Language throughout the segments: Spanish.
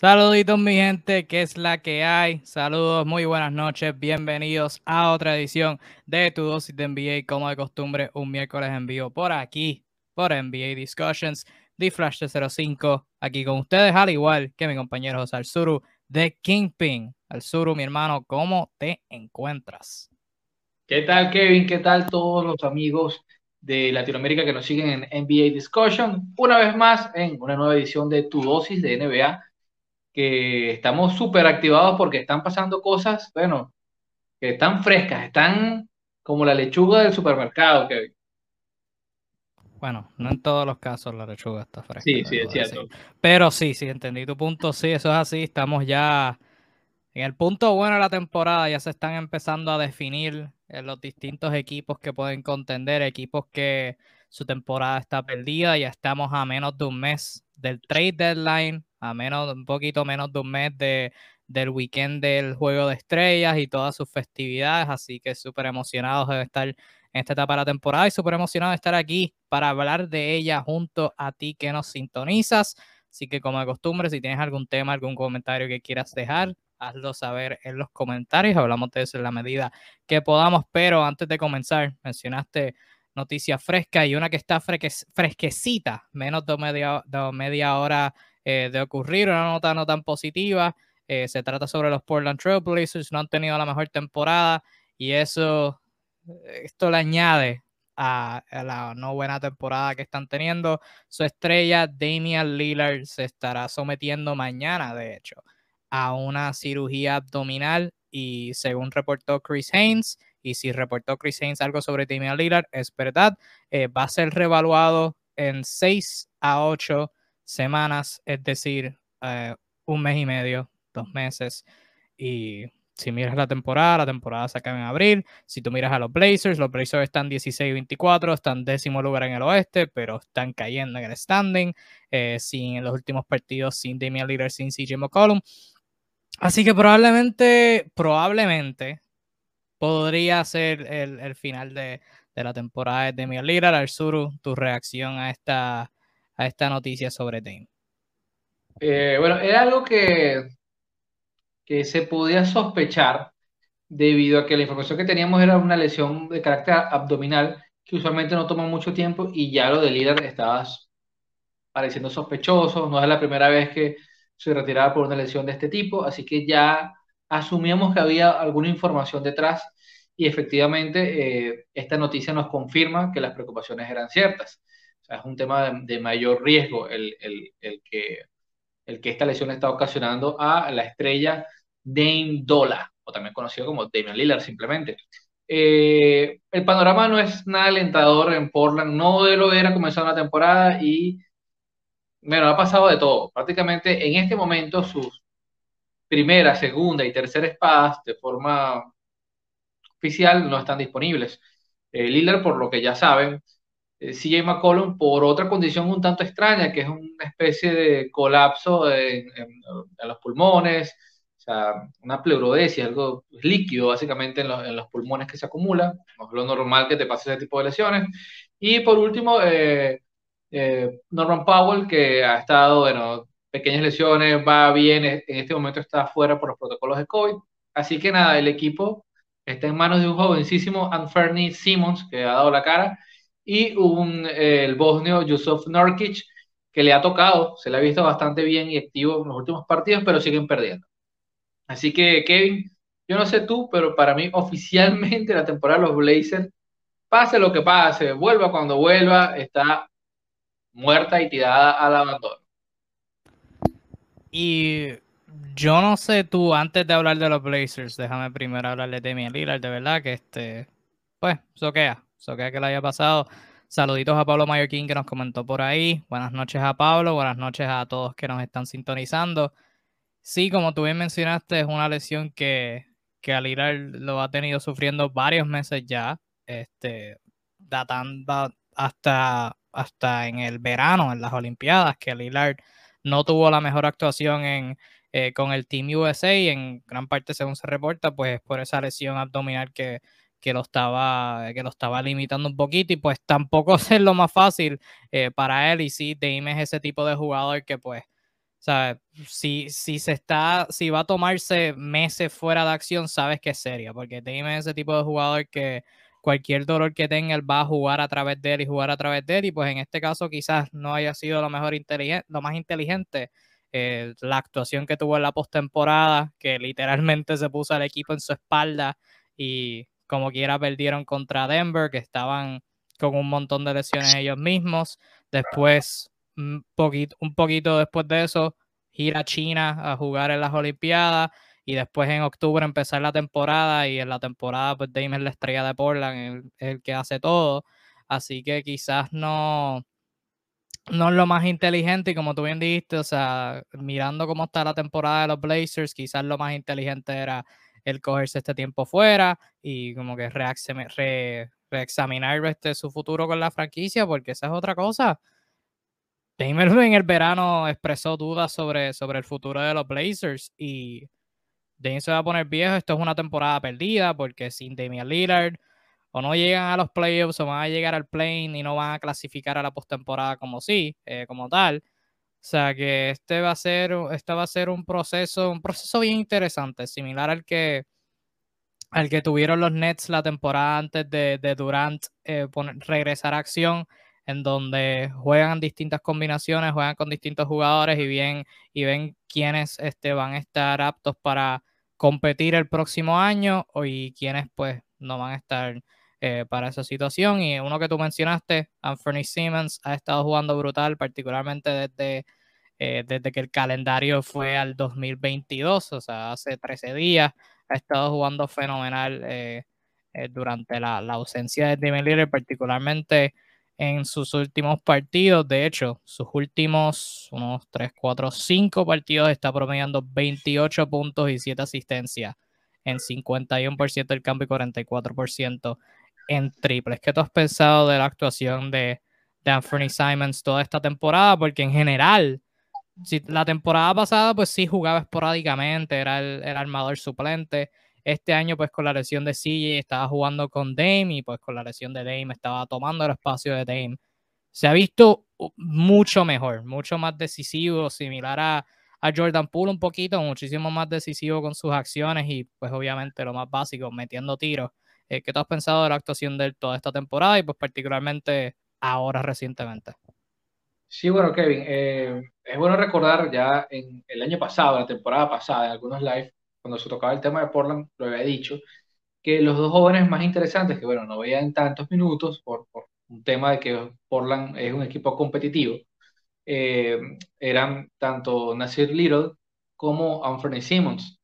Saluditos mi gente, ¿qué es la que hay? Saludos, muy buenas noches, bienvenidos a otra edición de Tu Dosis de NBA, como de costumbre, un miércoles en vivo por aquí, por NBA Discussions, de Flash 05, aquí con ustedes, al igual que mi compañero José Alzuru de Kingpin. Alzuru, mi hermano, ¿cómo te encuentras? ¿Qué tal, Kevin? ¿Qué tal todos los amigos de Latinoamérica que nos siguen en NBA Discussion? Una vez más en una nueva edición de Tu Dosis de NBA que estamos súper activados porque están pasando cosas, bueno, que están frescas, están como la lechuga del supermercado, Kevin. Bueno, no en todos los casos la lechuga está fresca. Sí, sí, es cierto. Pero sí, sí, entendí tu punto, sí, eso es así, estamos ya en el punto bueno de la temporada, ya se están empezando a definir eh, los distintos equipos que pueden contender, equipos que su temporada está perdida, ya estamos a menos de un mes del trade deadline, a menos, un poquito menos de un mes de, del weekend del Juego de Estrellas y todas sus festividades, así que súper emocionados de estar en esta etapa de la temporada y súper emocionados de estar aquí para hablar de ella junto a ti que nos sintonizas. Así que como de costumbre, si tienes algún tema, algún comentario que quieras dejar, hazlo saber en los comentarios. Hablamos de eso en la medida que podamos, pero antes de comenzar, mencionaste noticias frescas y una que está fresquecita, menos de media, de media hora eh, de ocurrir, una nota no tan positiva. Eh, se trata sobre los Portland Trail Blazers, no han tenido la mejor temporada y eso, eh, esto le añade a, la no buena temporada que están teniendo. Su estrella, Damian Lillard, se estará sometiendo mañana, de hecho, a una cirugía abdominal y según reportó Chris Haynes, y si reportó Chris Haynes algo sobre Damian Lillard, es verdad, va a ser revaluado en 6 a 8 semanas, es decir, eh, un mes y medio, dos meses. Y si miras la temporada, la temporada se acaba en abril. Si tú miras a los Blazers, los Blazers están 16-24, están décimo lugar en el oeste, pero están cayendo en el standing. Eh, sin en los últimos partidos, sin Damian Lillard, sin CJ McCollum. Así que probablemente, probablemente podría ser el, final de, la temporada de Damian Lillard. Arzuru, tu reacción a esta a esta noticia sobre Dame? Eh, bueno, era algo que, que se podía sospechar debido a que la información que teníamos era una lesión de carácter abdominal que usualmente no toma mucho tiempo y ya lo de líder estaba pareciendo sospechoso, no es la primera vez que se retiraba por una lesión de este tipo, así que ya asumíamos que había alguna información detrás y efectivamente eh, esta noticia nos confirma que las preocupaciones eran ciertas es un tema de, mayor riesgo el, que, el que esta lesión está ocasionando a la estrella Dame Dola, o también conocido como Damian Lillard simplemente. Eh, el panorama no es nada alentador en Portland, no de lo era comenzar la temporada y bueno, ha pasado de todo. Prácticamente en este momento sus primera, segunda y tercera espadas de forma oficial no están disponibles. Eh, Lillard, por lo que ya saben, CJ McCollum por otra condición un tanto extraña, que es una especie de colapso en, los pulmones, o sea, una pleurodesia, algo líquido básicamente en, los pulmones que se acumula, no es lo normal que te pase ese tipo de lesiones. Y por último, eh, eh, Norman Powell, que ha estado, bueno, pequeñas lesiones, va bien, en este momento está fuera por los protocolos de COVID. Así que nada, el equipo está en manos de un jovencísimo Anferni Simmons, que ha dado la cara, y un, el bosnio Yusuf Nurkic, que le ha tocado, se le ha visto bastante bien y activo en los últimos partidos, pero siguen perdiendo. Así que, Kevin, yo no sé tú, pero para mí oficialmente la temporada de los Blazers, pase lo que pase, vuelva cuando vuelva, está muerta y tirada al abandono. Y yo no sé tú, antes de hablar de los Blazers, déjame primero hablarle de mi Lillard, de verdad que este, pues, soquea, soquea que le haya pasado. Saluditos a Pablo Mallorquín que nos comentó por ahí. Buenas noches a Pablo, buenas noches a todos que nos están sintonizando. Sí, como tú bien mencionaste, es una lesión que, que Alilar lo ha tenido sufriendo varios meses ya, este, datando hasta, hasta en el verano, en las Olimpiadas, que Alilar no tuvo la mejor actuación en, eh, con el Team USA y en gran parte, según se reporta, pues por esa lesión abdominal que, que lo estaba, que lo estaba limitando un poquito y pues tampoco es lo más fácil eh, para él y sí, Dame es ese tipo de jugador que pues sea, si, si se está, si va a tomarse meses fuera de acción, sabes que es seria, porque Dame es ese tipo de jugador que cualquier dolor que tenga, él va a jugar a través de él y jugar a través de él, y pues en este caso quizás no haya sido lo mejor inteligente, lo más inteligente. Eh, la actuación que tuvo en la postemporada, que literalmente se puso al equipo en su espalda y como quiera perdieron contra Denver, que estaban con un montón de lesiones ellos mismos. Después un poquito, un poquito después de eso, ir a China a jugar en las Olimpiadas y después en octubre empezar la temporada y en la temporada pues Dame la estrella de Portland, el, el que hace todo. Así que quizás no, no es lo más inteligente y como tú bien dijiste, o sea, mirando cómo está la temporada de los Blazers, quizás lo más inteligente era el cogerse este tiempo fuera y como que reexaminar este, su futuro con la franquicia, porque esa es otra cosa. Dame en el verano expresó dudas sobre, sobre el futuro de los Blazers y Dame se va a poner viejo. Esto es una temporada perdida porque sin Damian Lillard o no llegan a los playoffs o van a llegar al plane y no van a clasificar a la postemporada como sí, eh, como tal. O sea que este va a ser, este va a ser un proceso, un proceso bien interesante, similar al que, al que tuvieron los Nets la temporada antes de, de Durant eh, regresar a acción en donde juegan distintas combinaciones, juegan con distintos jugadores y, bien, y ven quiénes este, van a estar aptos para competir el próximo año y quiénes pues no van a estar eh, para esa situación. Y uno que tú mencionaste, Anthony Simmons, ha estado jugando brutal, particularmente desde, eh, desde que el calendario fue al 2022, o sea, hace 13 días, ha estado jugando fenomenal eh, durante la, la, ausencia de Damian Lillard, particularmente en sus últimos partidos. De hecho, sus últimos unos 3, 4, 5 partidos está promediando 28 puntos y 7 asistencias en 51% del campo y 44% en triples. ¿Qué tú has pensado de la actuación de, Anthony Simons toda esta temporada? Porque en general, si la temporada pasada, pues sí jugaba esporádicamente, era el, armador suplente este año, pues con la lesión de CJ estaba jugando con Dame y pues con la lesión de Dame estaba tomando el espacio de Dame. Se ha visto mucho mejor, mucho más decisivo, similar a Jordan Poole un poquito, muchísimo más decisivo con sus acciones y pues obviamente lo más básico, metiendo tiros. Eh, ¿Qué te has pensado de la actuación de él toda esta temporada y pues particularmente ahora recientemente? Sí, bueno, Kevin, eh, es bueno recordar ya en el año pasado, la temporada pasada, en algunos live, cuando se tocaba el tema de Portland, lo había dicho, que los dos jóvenes más interesantes, que bueno, no veían tantos minutos por, un tema de que Portland es un equipo competitivo, eh, eran tanto Nasir Little como Anthony Simmons.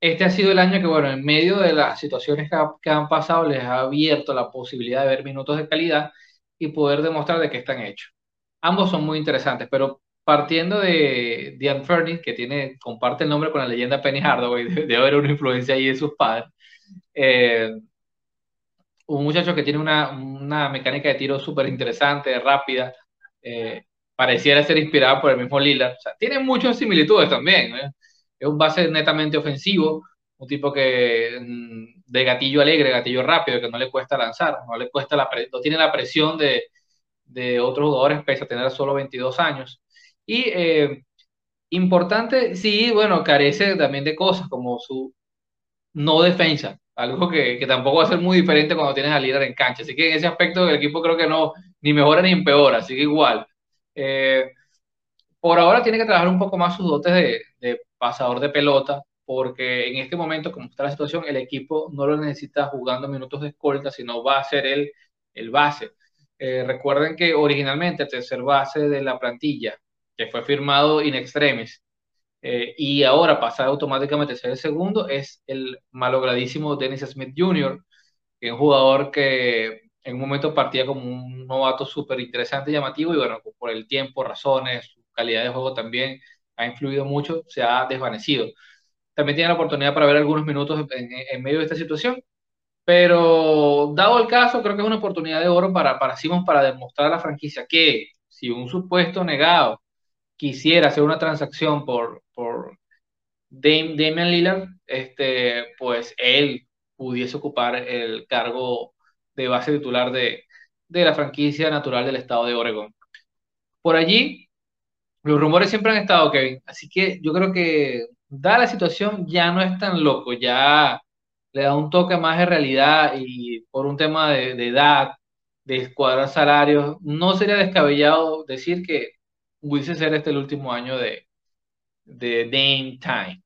Este ha sido el año que, bueno, en medio de las situaciones que, que, han pasado, les ha abierto la posibilidad de ver minutos de calidad y poder demostrar de qué están hechos. Ambos son muy interesantes, pero partiendo de Diane Fernie, que tiene, comparte el nombre con la leyenda Penny Hardaway, debe haber una influencia ahí de sus padres. Eh, un muchacho que tiene una, una mecánica de tiro súper interesante, rápida, eh, pareciera ser inspirado por el mismo Lillard. O sea, tiene muchas similitudes también. ¿eh? Es un base netamente ofensivo, un tipo que mm, de gatillo alegre, gatillo rápido, que no le cuesta lanzar, no le cuesta la no tiene la presión de, de otros jugadores, pese a tener solo 22 años. Y eh, importante, sí, bueno, carece también de cosas como su no defensa, algo que, que, tampoco va a ser muy diferente cuando tienes al líder en cancha. Así que en ese aspecto el equipo creo que no, ni mejora ni empeora, así que igual. Eh, por ahora tiene que trabajar un poco más sus dotes de, de, pasador de pelota, porque en este momento, como está la situación, el equipo no lo necesita jugando minutos de escolta, sino va a ser él el base. Eh, recuerden que originalmente el tercer base de la plantilla que fue firmado in extremis, eh, y ahora pasa automáticamente a ser el segundo, es el malogradísimo Dennis Smith Jr., que es un jugador que en un momento partía como un novato súper interesante y llamativo, y bueno, por el tiempo, razones, calidad de juego también ha influido mucho, se ha desvanecido. También tiene la oportunidad para ver algunos minutos en, en medio de esta situación, pero dado el caso, creo que es una oportunidad de oro para, para Simons para demostrar a la franquicia que si un supuesto negado quisiera hacer una transacción por, por Damian Lillard, este, pues él pudiese ocupar el cargo de base titular de, de la franquicia natural del estado de Oregón. Por allí, Los rumores siempre han estado, Kevin. Así que yo creo que, dada la situación, ya no es tan loco. Ya le da un toque más de realidad y por un tema de, edad, de escuadrar salarios, no sería descabellado decir que pudiese ser este el último año de, de Dame Time.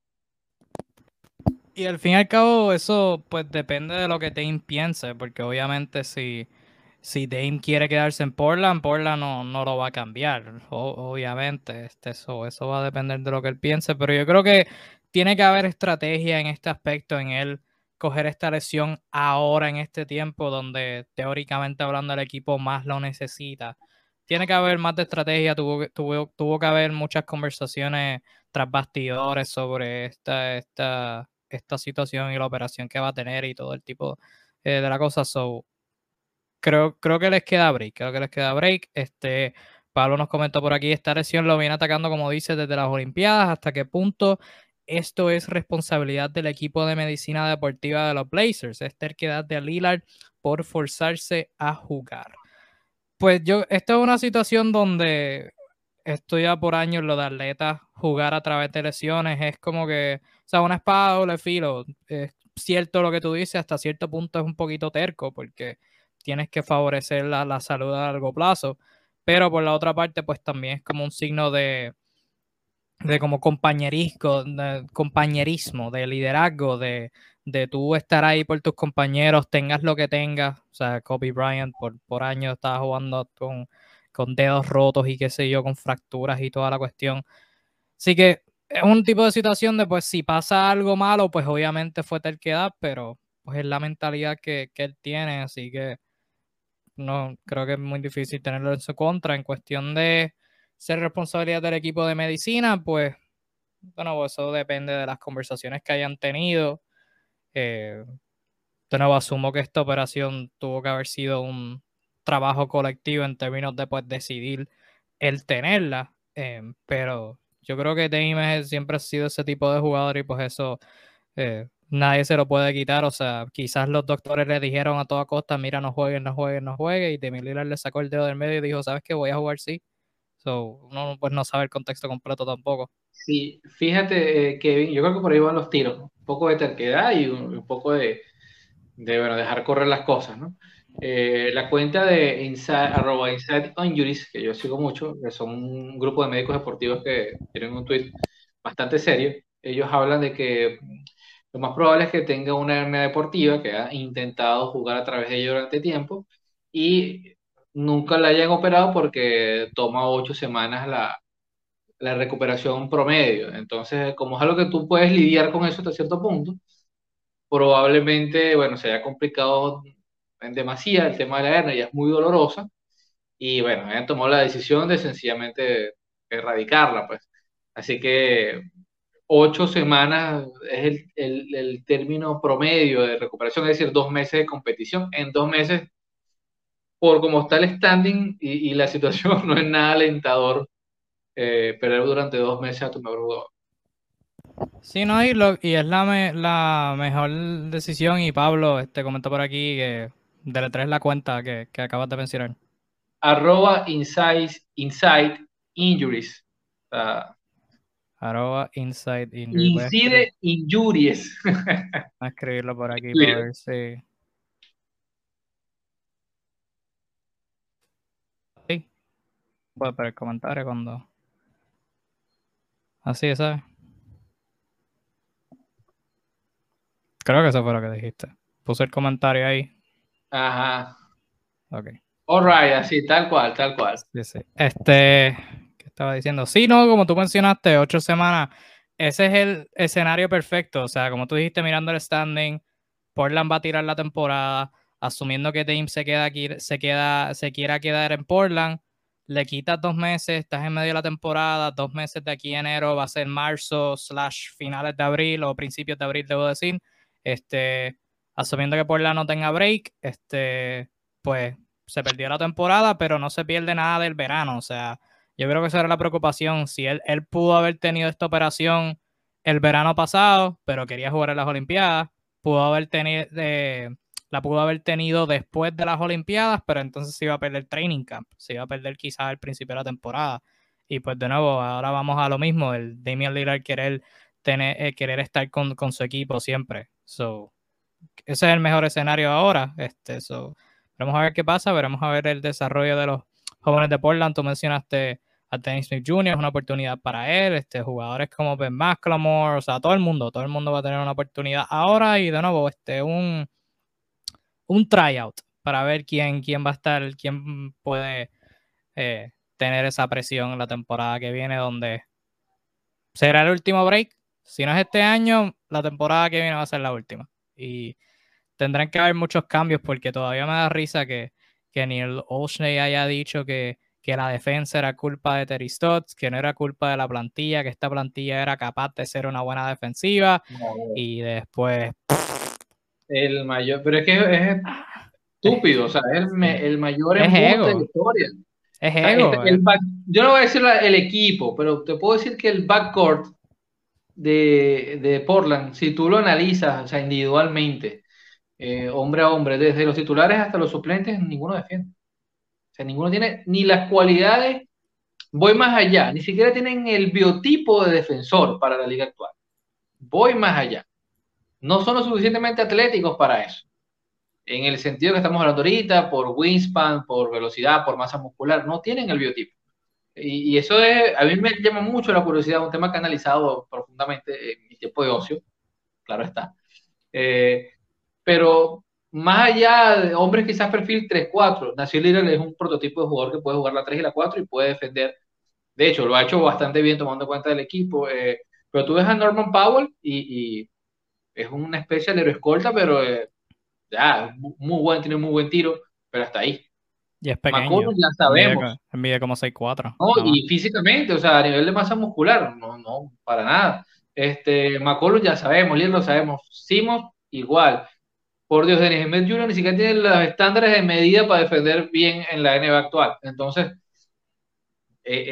Y al fin y al cabo, eso pues depende de lo que Dame piense, porque obviamente si, si Dame quiere quedarse en Portland, Portland no, no lo va a cambiar, obviamente. Este, eso, eso va a depender de lo que él piense, pero yo creo que tiene que haber estrategia en este aspecto, en él coger esta lesión ahora en este tiempo donde teóricamente hablando el equipo más lo necesita. Tiene que haber más de estrategia, tuvo, tuvo, tuvo que haber muchas conversaciones tras bastidores sobre esta, esta esta situación y la operación que va a tener y todo el tipo eh, de la cosa. So, creo, creo que les queda break, creo que les queda break. Este, Pablo nos comentó por aquí, esta lesión lo viene atacando, como dice, desde las Olimpiadas, hasta qué punto esto es responsabilidad del equipo de medicina deportiva de los Blazers, es terquedad de Lillard por forzarse a jugar. Pues yo, esta es una situación donde estoy ya por años lo de atletas jugar a través de lesiones, es como que sea, una espada doble filo. Es cierto lo que tú dices, hasta cierto punto es un poquito terco porque tienes que favorecer la, salud a largo plazo. Pero por la otra parte, pues también es como un signo de, de como compañerismo, de compañerismo, de liderazgo, de, de tú estar ahí por tus compañeros, tengas lo que tengas. O sea, Kobe Bryant por, por años estaba jugando con, con dedos rotos y qué sé yo, con fracturas y toda la cuestión. Así que es un tipo de situación de, pues, si pasa algo malo, pues obviamente fue terquedad, pero pues es la mentalidad que, él tiene, así que no creo que es muy difícil tenerlo en su contra. En cuestión de ser responsabilidad del equipo de medicina, pues, bueno, eso depende de las conversaciones que hayan tenido. Eh, de nuevo, asumo que esta operación tuvo que haber sido un trabajo colectivo en términos de pues, decidir el tenerla, eh, pero yo creo que Dame siempre ha sido ese tipo de jugador y pues eso eh, nadie se lo puede quitar. O sea, quizás los doctores le dijeron a toda costa, mira, no jueguen, no jueguen, no jueguen. Y Demi Lillard le sacó el dedo del medio y dijo, ¿sabes qué? Voy a jugar sí. So, uno pues no sabe el contexto completo tampoco. Sí, fíjate, eh, Kevin, yo creo que por ahí van los tiros. Un poco de terquedad y un, poco de, de, bueno, dejar correr las cosas, ¿no? Eh, la cuenta de inside, arroba inside Injuries, que yo sigo mucho, que son un grupo de médicos deportivos que tienen un tweet bastante serio. Ellos hablan de que lo más probable es que tenga una hernia deportiva, que ha intentado jugar a través de ella durante tiempo y nunca la hayan operado porque toma ocho semanas la, la recuperación promedio. Entonces, como es algo que tú puedes lidiar con eso hasta cierto punto, probablemente, bueno, se haya complicado en demasía, el tema de la hernia ya es muy dolorosa, y bueno, han tomado la decisión de sencillamente erradicarla, pues. Así que ocho semanas es el, el, término promedio de recuperación, es decir, dos meses de competición. En dos meses, por como está el standing y, la situación, no es nada alentador eh, perder durante dos meses a tu mejor jugador. Sí, no, y, lo, y es la, la mejor decisión. Y Pablo este, comentó por aquí que tres la cuenta que, que acabas de mencionar. Arroba inside injuries. Arroba inside injuries. Incide injuries. Voy a escribirlo por aquí para ver si. Sí. Puedo ver el comentario cuando. Así, ¿sabes? Creo que eso fue lo que dijiste. Puse el comentario ahí. Ajá. Ok. Alright, así, tal cual, tal cual. Sí, sí. Este, ¿qué estaba diciendo? Sí, no, como tú mencionaste, ocho semanas. Ese es el escenario perfecto. O sea, como tú dijiste, mirando el standing, Portland va a tirar la temporada, asumiendo que Team se queda aquí, se queda, se quiera quedar en Portland. Le quitas dos meses, estás en medio de la temporada, dos meses de aquí a enero va a ser marzo, slash finales de abril o principios de abril, debo decir. Este, asumiendo que Portland no tenga break, este, pues se perdió la temporada, pero no se pierde nada del verano. O sea, yo creo que esa era la preocupación. Si él, él pudo haber tenido esta operación el verano pasado, pero quería jugar en las Olimpiadas, pudo haber tenido, la pudo haber tenido después de las Olimpiadas, pero entonces se iba a perder training camp, se iba a perder quizás al principio de la temporada. Y pues de nuevo, ahora vamos a lo mismo, el Damian Lillard querer, tener, eh, querer estar con, con, su equipo siempre. So, ese es el mejor escenario ahora. Este, so, vamos a ver qué pasa, veremos a ver el desarrollo de los jóvenes de Portland. Tú mencionaste a Dennis Smith Jr., es una oportunidad para él. Este, jugadores como Ben McLemore, o sea, todo el mundo, todo el mundo va a tener una oportunidad ahora y de nuevo, este, un, un tryout para ver quién, quién va a estar, quién puede eh, tener esa presión en la temporada que viene, donde será el último break. Si no es este año, la temporada que viene va a ser la última. Y tendrán que haber muchos cambios porque todavía me da risa que, que Neil Olshney haya dicho que, que, la defensa era culpa de Terry Stotts, que no era culpa de la plantilla, que esta plantilla era capaz de ser una buena defensiva. y después... El mayor, pero es que es estúpido, o sea, es el, el mayor es de la historia. Es ego. Eh. yo no voy a decir el equipo, pero te puedo decir que el backcourt de, de Portland, si tú lo analizas, o sea, individualmente, eh, hombre a hombre, desde los titulares hasta los suplentes, ninguno defiende. O sea, ninguno tiene ni las cualidades, voy más allá, ni siquiera tienen el biotipo de defensor para la liga actual. Voy más allá. No son lo suficientemente atléticos para eso en el sentido que estamos hablando ahorita, por wingspan, por velocidad, por masa muscular, no tienen el biotipo. Y, eso es, a mí me llama mucho la curiosidad, un tema que he analizado profundamente en mi tiempo de ocio, claro está. Eh, pero más allá de hombres quizás perfil 3-4, Nació Lillard es un prototipo de jugador que puede jugar la 3 y la 4 y puede defender. De hecho, lo ha hecho bastante bien tomando cuenta del equipo. Eh, pero tú ves a Norman Powell y, y es una especie de aeroescolta, pero eh, ya, muy buen, tiene muy buen tiro, pero hasta ahí. Y es pequeño. ya sabemos. Mide, como 6'4". No, y físicamente, o sea, a nivel de masa muscular, no, no, para nada. Este, McCollum ya sabemos, Lier lo sabemos, Simos igual. Por Dios, Denis Smith Jr. ni siquiera tiene los estándares de medida para defender bien en la NBA actual. Entonces, eh,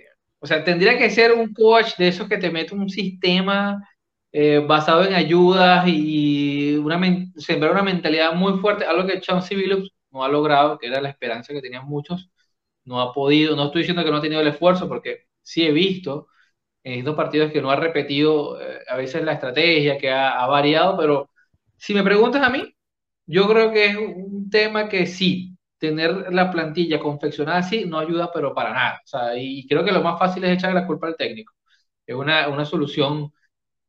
eh, o sea, tendría que ser un coach de esos que te mete un sistema eh, basado en ayudas y una, sembrar una mentalidad muy fuerte, algo que Chauncey Billups no ha logrado, que era la esperanza que tenían muchos, no ha podido, no estoy diciendo que no ha tenido el esfuerzo, porque sí he visto en estos partidos que no ha repetido eh, a veces la estrategia, que ha, variado, pero si me preguntas a mí, yo creo que es un tema que sí, tener la plantilla confeccionada así no ayuda, pero para nada. O sea, y creo que lo más fácil es echar la culpa al técnico. Es una, una solución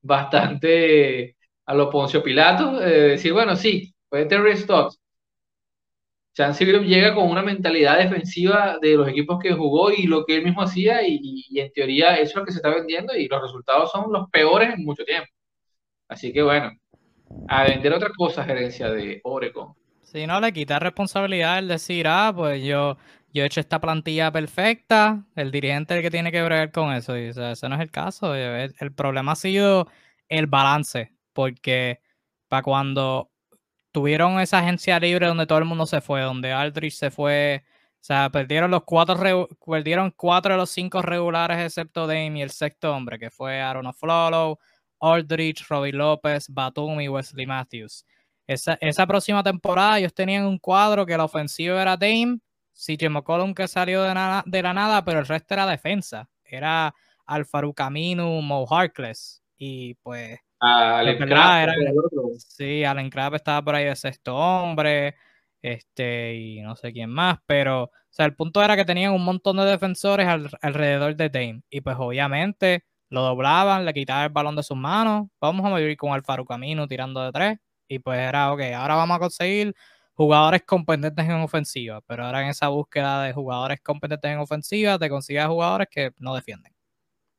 bastante a lo Poncio Pilato, eh, decir, bueno, sí, puede Terry Stotts. Chance llega con una mentalidad defensiva de los equipos que jugó y lo que él mismo hacía y, en teoría eso es lo que se está vendiendo y los resultados son los peores en mucho tiempo. Así que bueno, a vender otra cosa, gerencia de Oregon. Si no, le quita responsabilidad el decir, ah, pues yo, yo he hecho esta plantilla perfecta, el dirigente es el que tiene que bregar con eso. Y, ese no es el caso. El, problema ha sido el balance, porque para cuando tuvieron esa agencia libre donde todo el mundo se fue, donde Aldrich se fue, o sea, perdieron los cuatro, perdieron cuatro de los cinco regulares excepto Dame y el sexto hombre, que fue Aaron Oflolo, Aldrich, Robbie López, Batum y Wesley Matthews. Esa, esa próxima temporada ellos tenían un cuadro que la ofensiva era Dame, CJ McCollum que salió de, de la nada, pero el resto era defensa. Era Alfaru Camino, Mo Harkless. Y pues. Allen Crabbe. Sí, Allen Crabbe estaba por ahí de sexto hombre. Este, y no sé quién más. Pero, o sea, el punto era que tenían un montón de defensores alrededor de Dame. Y pues, obviamente, lo doblaban, le quitaban el balón de sus manos. Vamos a vivir con Alfaru Camino tirando de tres. Y pues era, ok, ahora vamos a conseguir jugadores competentes en ofensiva, pero ahora en esa búsqueda de jugadores competentes en ofensiva te consigues jugadores que no defienden.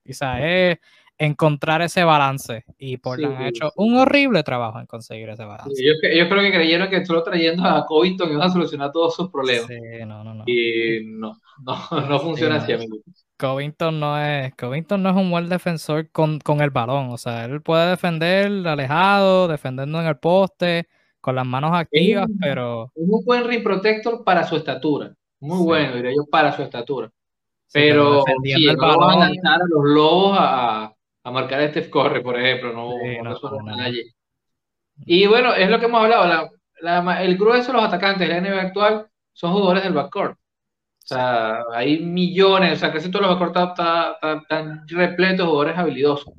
Quizás es encontrar ese balance y por han hecho un horrible trabajo en conseguir ese balance. ellos, creo que creyeron que solo trayendo a Covington iban a solucionar todos sus problemas. Sí, no, no, no. Y no, no, no funciona así, amigo. Covington no es, Covington no es un buen defensor con, con el balón. O sea, él puede defender alejado, defendiendo en el poste, con las manos activas, pero... Es un buen ring protector para su estatura. Muy bueno, diría yo, para su estatura. pero, sí, el balón... a lanzar a los lobos a, a marcar a Steph Corre, por ejemplo, no, Y bueno, es lo que hemos hablado, la, el grueso de los atacantes de la NBA actual son jugadores del backcourt. O sea, hay millones, o sea, casi todos los backcourt están repletos de jugadores habilidosos.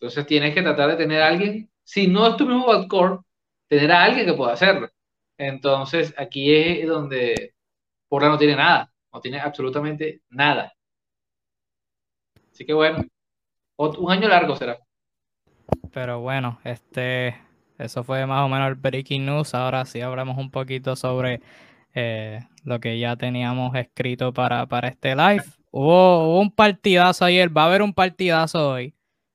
Entonces tienes que tratar de tener a alguien, si no es tu mismo backcourt, tener a alguien que pueda hacerlo. Entonces aquí es donde Portland no tiene nada, no tiene absolutamente nada. Así que bueno, un año largo será. Pero bueno, este, eso fue más o menos el breaking news. Ahora sí hablamos un poquito sobre eh, lo que ya teníamos escrito para, para este live. Hubo, un partidazo ayer, va a haber un partidazo hoy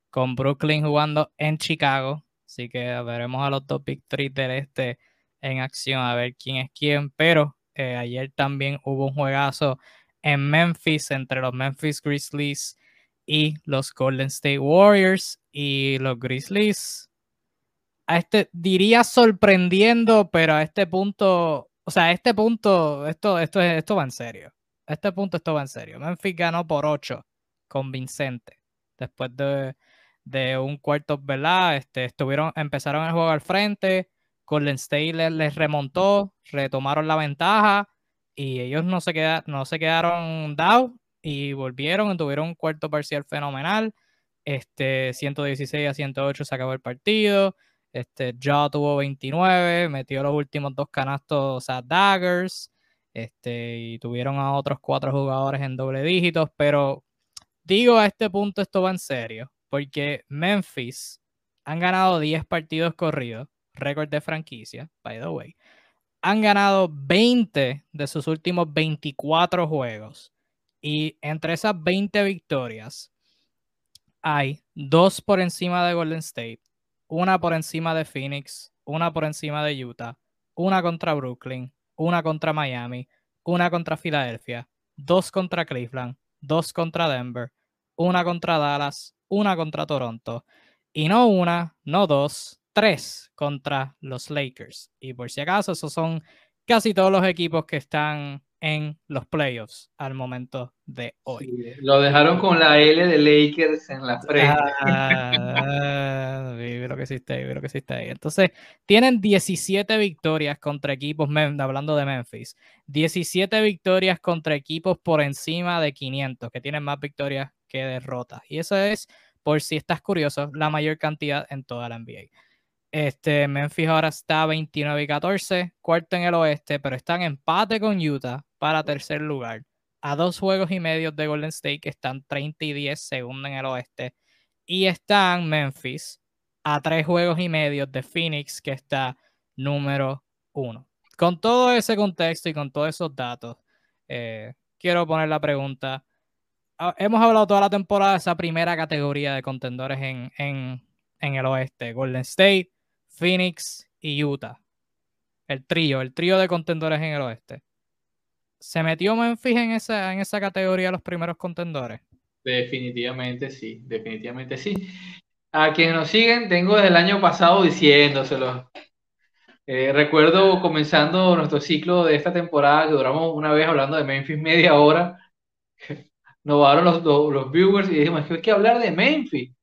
con Brooklyn jugando en Chicago. Así que veremos a los dos Big Three del este en acción a ver quién es quién. Pero eh, ayer también hubo un juegazo en Memphis entre los Memphis Grizzlies y los Golden State Warriors. Y los Grizzlies, a este diría sorprendiendo, pero a este punto o sea, este punto, esto, esto, esto va en serio. Este punto esto va en serio. Memphis ganó por 8, convincente. Después de, un cuarto, ¿verdad? Este, estuvieron, empezaron el juego al frente. Golden State les, remontó, retomaron la ventaja y ellos no se, queda, no se quedaron down y volvieron, tuvieron un cuarto parcial fenomenal. Este, 116 a 108 se acabó el partido. Este, ya tuvo 29, metió los últimos dos canastos a Daggers. Este, y tuvieron a otros cuatro jugadores en doble dígitos, pero digo a este punto esto va en serio, porque Memphis han ganado 10 partidos corridos, récord de franquicia, by the way. Han ganado 20 de sus últimos 24 juegos. Y entre esas 20 victorias hay dos por encima de Golden State, una por encima de Phoenix, una por encima de Utah, una contra Brooklyn, una contra Miami, una contra Filadelfia, dos contra Cleveland, dos contra Denver, una contra Dallas, una contra Toronto, y no una, no dos, tres contra los Lakers. Y por si acaso, esos son casi todos los equipos que están en los playoffs al momento de hoy. lo dejaron con la L de Lakers en la frente. Ah, lo que hiciste ahí, lo que hiciste ahí. Entonces, tienen 17 victorias contra equipos, hablando de Memphis, 17 victorias contra equipos por encima de 500, que tienen más victorias que derrotas. Y eso es, por si estás curioso, la mayor cantidad en toda la NBA. Este, Memphis ahora está 29 y 14, cuarto en el oeste, pero está en empate con Utah para tercer lugar. A dos juegos y medio de Golden State, que están 30 y 10, segundo en el oeste. Y están Memphis a tres juegos y medio de Phoenix, que está número uno. Con todo ese contexto y con todos esos datos, eh, quiero poner la pregunta. Ah, hemos hablado toda la temporada de esa primera categoría de contendores en, en el oeste. Golden State, Phoenix y Utah. El trío, el trío de contendores en el oeste. ¿Se metió Memphis en esa, en esa categoría los primeros contendores? Definitivamente sí, definitivamente sí. A quienes nos siguen, tengo desde el año pasado diciéndoselo. Eh, recuerdo comenzando nuestro ciclo de esta temporada, que duramos una vez hablando de Memphis media hora, nos bajaron los, los, viewers y dijimos, que hay que hablar de Memphis.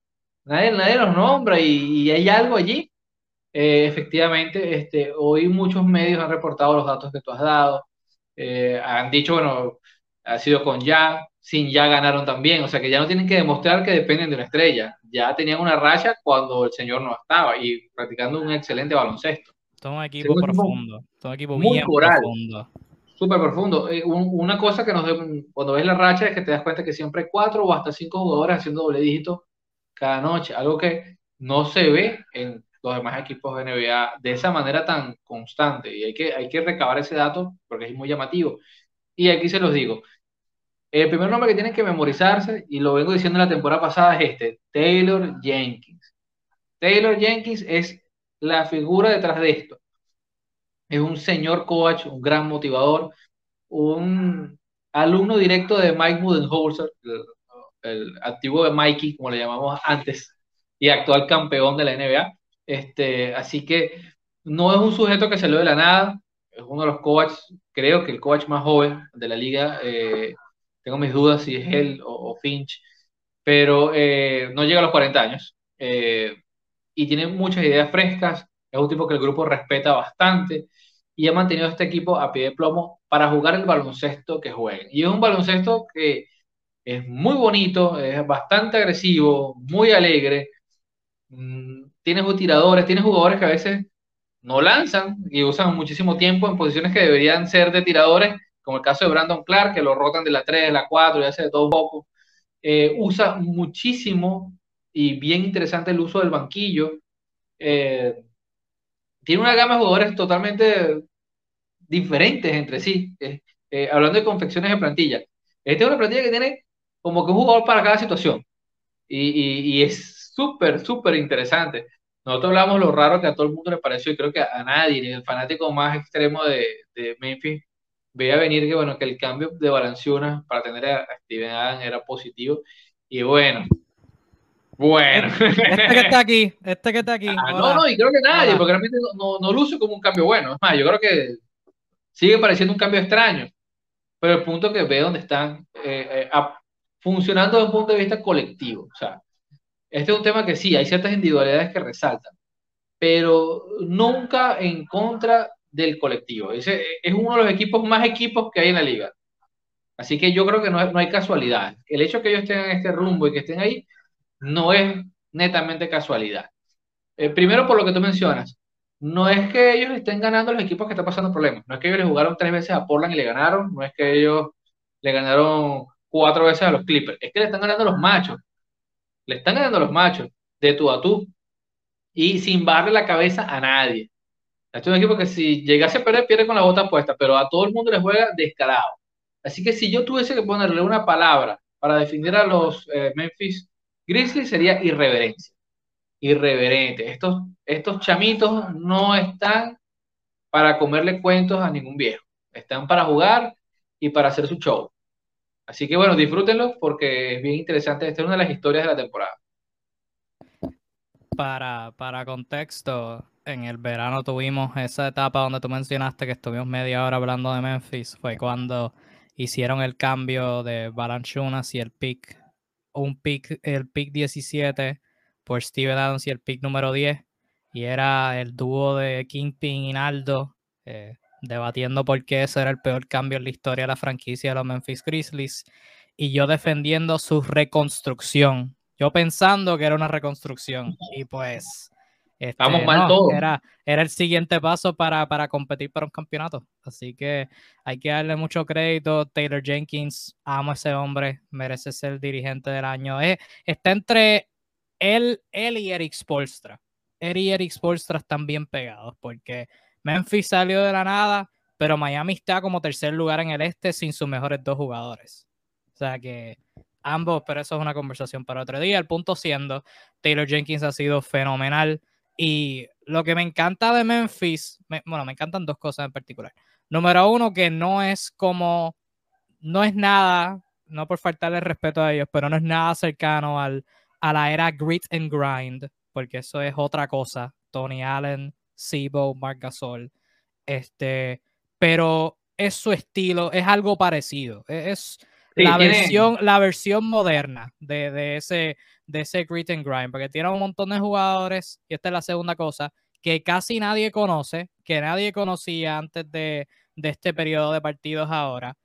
Nadie, nadie los nombra y, y hay algo allí. Eh, efectivamente, este, hoy muchos medios han reportado los datos que tú has dado. Eh, han dicho, bueno, ha sido con ya, sin ya ganaron también. O sea que ya no tienen que demostrar que dependen de una estrella. Ya tenían una raya cuando el señor no estaba y practicando un excelente baloncesto. Todo un equipo profundo. Todo un equipo muy profundo. Súper profundo. Eh, una cosa que nos cuando ves la racha es que te das cuenta que siempre hay cuatro o hasta cinco jugadores haciendo doble dígito cada noche. Algo que no se ve en los demás equipos de NBA de esa manera tan constante. Y hay que, hay que recabar ese dato porque es muy llamativo. Y aquí se los digo. El primer nombre que tienen que memorizarse, y lo vengo diciendo la temporada pasada, es este, Taylor Jenkins. Taylor Jenkins es la figura detrás de esto. Es un señor coach, un gran motivador, un alumno directo de Mike Budenholzer, el, antiguo de Mikey, como le llamamos antes, y actual campeón de la NBA. Este, así que no es un sujeto que salió de la nada, es uno de los coaches, creo que el coach más joven de la liga. Eh, tengo mis dudas si es él o, Finch, pero eh, no llega a los 40 años eh, y tiene muchas ideas frescas. Es un tipo que el grupo respeta bastante y ha mantenido este equipo a pie de plomo para jugar el baloncesto que jueguen. Y es un baloncesto que es muy bonito, es bastante agresivo, muy alegre. Mm, tiene tiradores, tiene jugadores que a veces no lanzan y usan muchísimo tiempo en posiciones que deberían ser de tiradores, como el caso de Brandon Clark, que lo rotan de la 3, de la 4 y hace de todo poco. Eh, usa muchísimo y bien interesante el uso del banquillo. Eh, tiene una gama de jugadores totalmente diferentes entre sí, eh, hablando de confecciones de plantilla. Esta es una plantilla que tiene como que un jugador para cada situación y, y es súper, súper interesante. Nosotros hablamos lo raro que a todo el mundo le pareció y creo que a nadie, ni el fanático más extremo de, de Memphis, veía venir que, bueno, que el cambio de Balanciuna para tener a Steven Adams era positivo. Y bueno, bueno. Este que está aquí, este que está aquí. Ah, no, no, y creo que nadie, porque realmente no, no, luce como un cambio bueno. Es más, yo creo que sigue pareciendo un cambio extraño. Pero el punto que ve donde están eh, eh, funcionando desde un punto de vista colectivo. O sea, este es un tema que sí, hay ciertas individualidades que resaltan, pero nunca en contra del colectivo. Es uno de los equipos más equipos que hay en la liga. Así que yo creo que no, hay casualidad. El hecho de que ellos estén en este rumbo y que estén ahí no es netamente casualidad. Eh, primero, por lo que tú mencionas, no es que ellos estén ganando los equipos que están pasando problemas. No es que ellos le jugaron tres veces a Portland y le ganaron. No es que ellos le ganaron cuatro veces a los Clippers. Es que le están ganando los machos. Le están ganando los machos de tú a tú y sin barre la cabeza a nadie. Este es un equipo que si llegase a perder, pierde con la bota puesta, pero a todo el mundo le juega descarado. Así que si yo tuviese que ponerle una palabra para definir a los eh, Memphis Grizzlies sería irreverencia. Irreverente. Estos, estos chamitos no están para comerle cuentos a ningún viejo. Están para jugar y para hacer su show. Así que bueno, disfrútenlo porque es bien interesante. Esta es una de las historias de la temporada. Para, para contexto, en el verano tuvimos esa etapa donde tú mencionaste que estuvimos media hora hablando de Memphis. Fue cuando hicieron el cambio de Balanchunas y el pick, un pick, el pick 17 por Steven Adams y el pick número 10. Y era el dúo de Kingpin y Naldo. Eh, debatiendo por qué ese era el peor cambio en la historia de la franquicia de los Memphis Grizzlies y yo defendiendo su reconstrucción. Yo pensando que era una reconstrucción y pues Estamos este, mal todos. Era, era el siguiente paso para, para competir para un campeonato. Así que hay que darle mucho crédito. Taylor Jenkins, amo a ese hombre, merece ser el dirigente del año. está entre él, él y Eric Spolstra. Él y Eric Spolstra están bien pegados porque Memphis salió de la nada, pero Miami está como tercer lugar en el este sin sus mejores dos jugadores. O sea que ambos, pero eso es una conversación para otro día. El punto siendo, Taylor Jenkins ha sido fenomenal. Y lo que me encanta de Memphis, bueno, me encantan dos cosas en particular. Número uno, que no es como, no es nada, no por faltarle respeto a ellos, pero no es nada cercano al, a la era grit and grind, porque eso es otra cosa. Tony Allen, Sibo, Marc Gasol. Este, pero es su estilo, es algo parecido. E-, es, la, versión, la versión moderna de, de, ese, de ese grit and grind, porque tiene un montón de jugadores, y esta es la segunda cosa, que casi nadie conoce, que nadie conocía antes de, de este periodo de partidos ahora,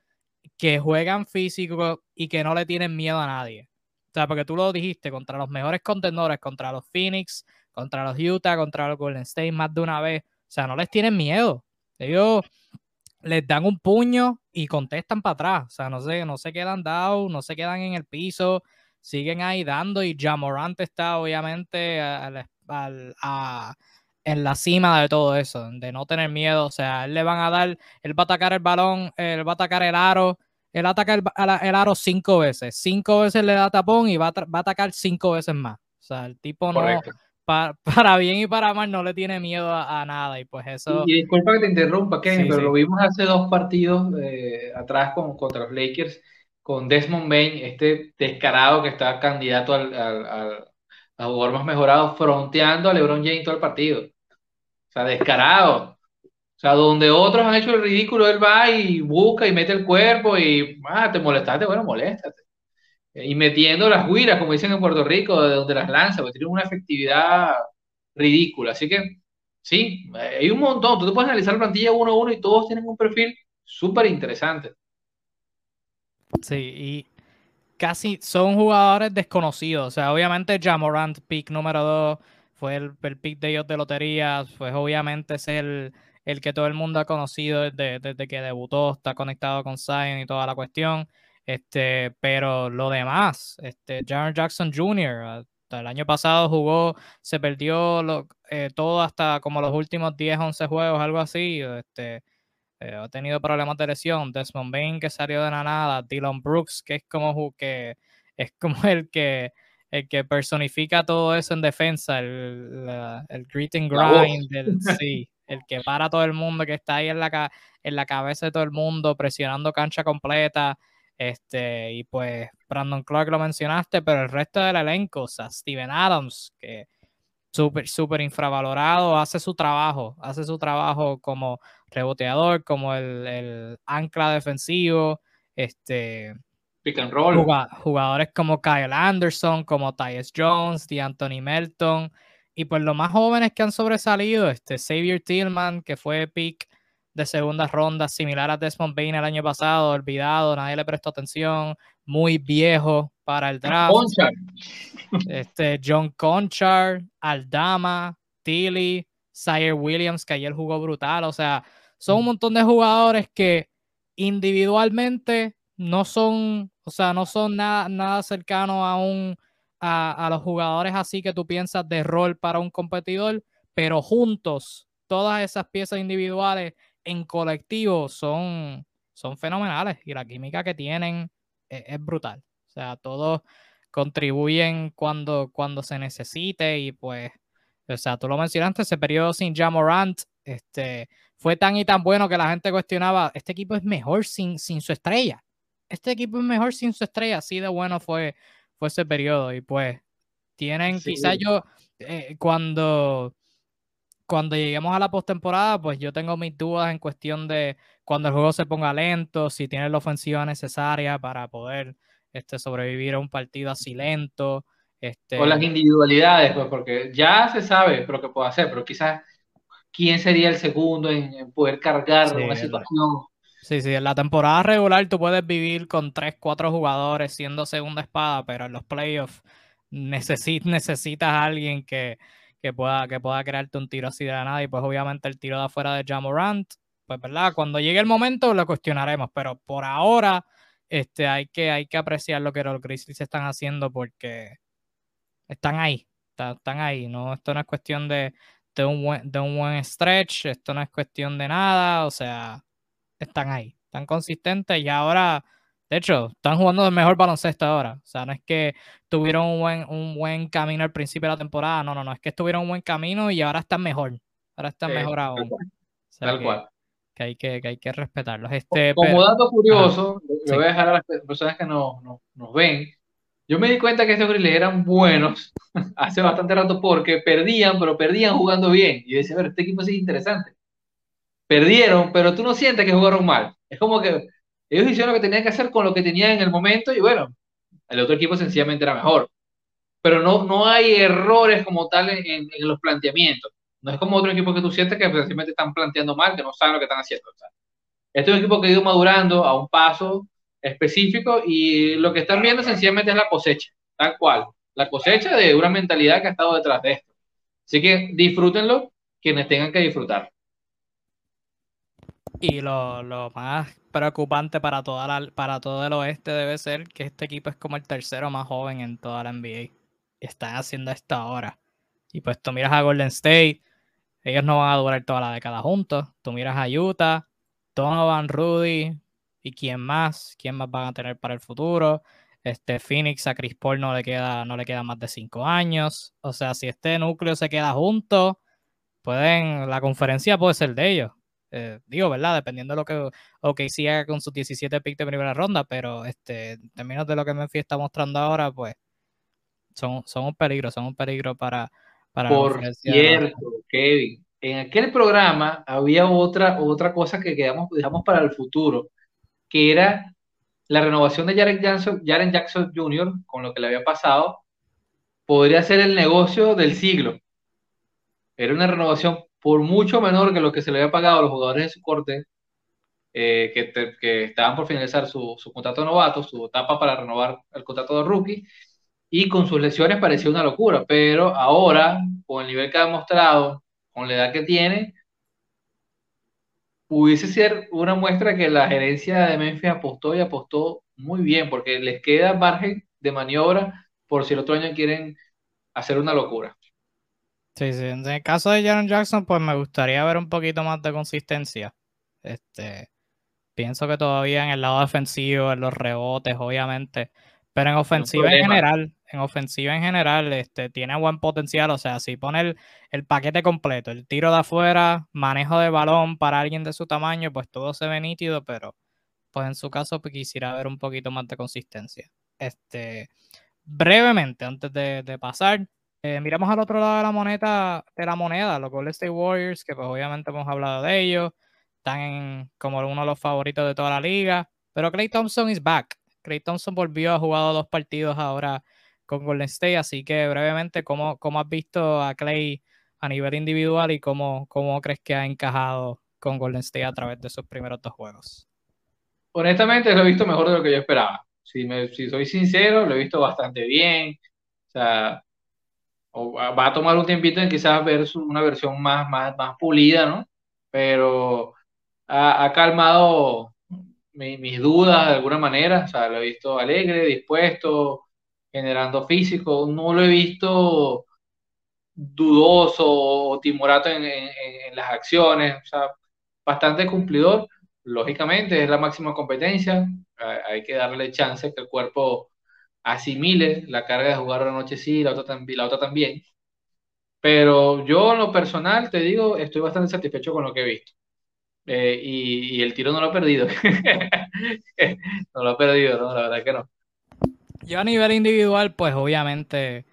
que juegan físico y que no le tienen miedo a nadie. O sea, porque tú lo dijiste, contra los mejores contendores, contra los Phoenix, contra los Utah, contra los Golden State más de una vez. O sea, no les tienen miedo. Ellos les dan un puño y contestan para atrás. O sea, no se, no se quedan dados, no se quedan en el piso, siguen ahí dando. Y Jamorant está obviamente en la cima de todo eso, de no tener miedo. O sea, él le van a dar, él va a atacar el balón, él va a atacar el aro. Él ataca el, el aro cinco veces. Cinco veces le da tapón y va a, atacar cinco veces más. O sea, el tipo no, para, bien y para mal no le tiene miedo a, nada y pues eso... Y, disculpa que te interrumpa, Kenny, pero lo vimos hace dos partidos eh, atrás con, contra los Lakers con Desmond Bain, este descarado que está candidato al, al, a jugador más mejorado, fronteando a LeBron James todo el partido. O sea, descarado. O sea, donde otros han hecho el ridículo, él va y busca y mete el cuerpo y, ah, te molestaste, bueno, moléstate y metiendo las huiras, como dicen en Puerto Rico, de donde las lanza, porque tiene una efectividad ridícula. Así que Sí, hay un montón. Tú te puedes analizar la plantilla uno a uno y todos tienen un perfil súper interesante. Sí, y casi son jugadores desconocidos. O sea, obviamente Jamorant, pick número 2, fue el, el, pick de ellos de lotería. Pues obviamente es el, el que todo el mundo ha conocido desde, desde, que debutó, está conectado con Zion y toda la cuestión. Este, pero lo demás, este, Jaron Jackson Jr., hasta el año pasado jugó, se perdió lo, eh, todo hasta como los últimos 10, 11 juegos, algo así. Este, eh, ha tenido problemas de lesión. Desmond Bain que salió de la nada. Dylan Brooks que es como que es como el que el que personifica todo eso en defensa, el, el grit and grind, el, sí, el que para todo el mundo, que está ahí en la, en la cabeza de todo el mundo, presionando cancha completa. Este, y pues Brandon Clark lo mencionaste, pero el resto del elenco, o sea, Steven Adams, que súper, súper infravalorado, hace su trabajo, hace su trabajo como reboteador, como el, el ancla defensivo, este, pick and roll. Jugadores como Kyle Anderson, como Tyus Jones, Anthony Melton, y pues los más jóvenes que han sobresalido, este Xavier Tillman, que fue pick de segunda ronda, similar a Desmond Bain el año pasado, olvidado, nadie le prestó atención, muy viejo para el draft. Conchar. Este, John Conchar, Aldama, Tilly, Sire Williams, que ayer jugó brutal, o sea, son un montón de jugadores que individualmente no son, o sea, no son nada, nada cercano a un a, a, los jugadores así que tú piensas de rol para un competidor, pero juntos, todas esas piezas individuales en colectivo son, son fenomenales y la química que tienen es, es brutal. O sea, todos contribuyen cuando, cuando se necesite y pues, o sea, tú lo mencionaste, ese periodo sin Jamorant, este, fue tan y tan bueno que la gente cuestionaba, este equipo es mejor sin, sin su estrella. Este equipo es mejor sin su estrella, así de bueno fue, fue ese periodo. Y pues tienen, quizá yo, eh, cuando, cuando lleguemos a la postemporada, pues yo tengo mis dudas en cuestión de cuando el juego se ponga lento, si tiene la ofensiva necesaria para poder este, sobrevivir a un partido así lento. Este... O las individualidades, pues, porque ya se sabe lo que puede hacer, pero quizás quién sería el segundo en, poder cargar una situación. Sí, sí, en la temporada regular tú puedes vivir con 3, 4 jugadores siendo segunda espada, pero en los playoffs necesitas a alguien que, que, pueda, que pueda crearte un tiro así de la nada y pues obviamente el tiro de afuera de Jamorant, pues verdad, cuando llegue el momento lo cuestionaremos, pero por ahora este, hay, que, hay que apreciar lo que los Grizzlies están haciendo porque están ahí, están ahí, no, esto no es cuestión de, de un, buen, de un buen stretch, esto no es cuestión de nada, o sea, están ahí, están consistentes y ahora, de hecho, están jugando el mejor baloncesto ahora. O sea, no es que tuvieron un buen, un buen camino al principio de la temporada, no, no, no, es que estuvieron un buen camino y ahora están mejor. Ahora están mejor aún. Tal cual. Que, hay que, hay que respetarlos. Este, Como dato curioso, le voy a dejar a las personas que nos, nos ven, yo me di cuenta que estos Grizzlies eran buenos hace bastante rato porque perdían, pero perdían jugando bien. Y yo decía, a ver, este equipo es interesante. Perdieron, pero tú no sientes que jugaron mal. Es como que ellos hicieron lo que tenían que hacer con lo que tenían en el momento y bueno, el otro equipo sencillamente era mejor. Pero no, no hay errores como tal en, los planteamientos. No es como otro equipo que tú sientes que sencillamente están planteando mal, que no saben lo que están haciendo. este es un equipo que ha ido madurando a un paso específico y lo que están viendo sencillamente es la cosecha, tal cual. La cosecha de una mentalidad que ha estado detrás de esto. Así que disfrútenlo quienes tengan que disfrutar. Y lo, lo, más preocupante para, toda la, para todo el oeste debe ser que este equipo es como el tercero más joven en toda la NBA. Están haciendo esto ahora. Y pues tú miras a Golden State, ellos no van a durar toda la década juntos. Tú miras a Utah, Donovan, Rudy, y quién más, quién más van a tener para el futuro. Este Phoenix a Chris Paul no le queda, no le queda más de cinco años. O sea, si este núcleo se queda junto, pueden, la conferencia puede ser de ellos. Eh, digo, ¿verdad? Dependiendo de lo que OKC haga con sus 17 picks de primera ronda, pero este, en términos de lo que Memphis está mostrando ahora, pues son, son un peligro, son un peligro para, para Por cierto, Kevin, en aquel programa había otra, otra cosa que quedamos, dejamos para el futuro, que era la renovación de Jaren Jackson, Jaren Jackson Jr., con lo que le había pasado, podría ser el negocio del siglo. Era una renovación por mucho menor que lo que se le había pagado a los jugadores de su corte, eh, que, estaban por finalizar su, su contrato de novato, su etapa para renovar el contrato de rookie, y con sus lesiones parecía una locura, pero ahora, con el nivel que ha demostrado, con la edad que tiene, pudiese ser una muestra que la gerencia de Memphis apostó y apostó muy bien, porque les queda margen de maniobra por si el otro año quieren hacer una locura. Sí, sí. En el caso de Jaron Jackson, pues me gustaría ver un poquito más de consistencia. Este, pienso que todavía en el lado defensivo, en los rebotes, obviamente, pero en ofensiva en general, en ofensiva en general, este, tiene buen potencial. O sea, si pone el, paquete completo, el tiro de afuera, manejo de balón para alguien de su tamaño, pues todo se ve nítido, pero pues en su caso pues, quisiera ver un poquito más de consistencia. Este, brevemente, antes de, pasar, eh, miramos al otro lado de la moneda, de la moneda, los Golden State Warriors, que pues obviamente hemos hablado de ellos, están como uno de los favoritos de toda la liga, pero Clay Thompson is back. Clay Thompson volvió a jugar dos partidos ahora con Golden State, así que brevemente, ¿cómo, cómo has visto a Clay a nivel individual y cómo, cómo crees que ha encajado con Golden State a través de sus primeros dos juegos? Honestamente, lo he visto mejor de lo que yo esperaba. Si, me, si soy sincero, lo he visto bastante bien. O sea, va a tomar un tiempito en quizás ver una versión más, más, más pulida, ¿no? Pero ha, ha calmado mis dudas de alguna manera, o sea, lo he visto alegre, dispuesto, generando físico, no lo he visto dudoso o timorato en, las acciones, o sea, bastante cumplidor, lógicamente es la máxima competencia, hay que darle chance que el cuerpo asimile la carga de jugar una noche sí, la otra, la otra también, pero yo en lo personal, te digo, estoy bastante satisfecho con lo que he visto. Eh, y, el tiro no lo ha perdido. no lo ha perdido, no, la verdad que no. Yo a nivel individual, pues obviamente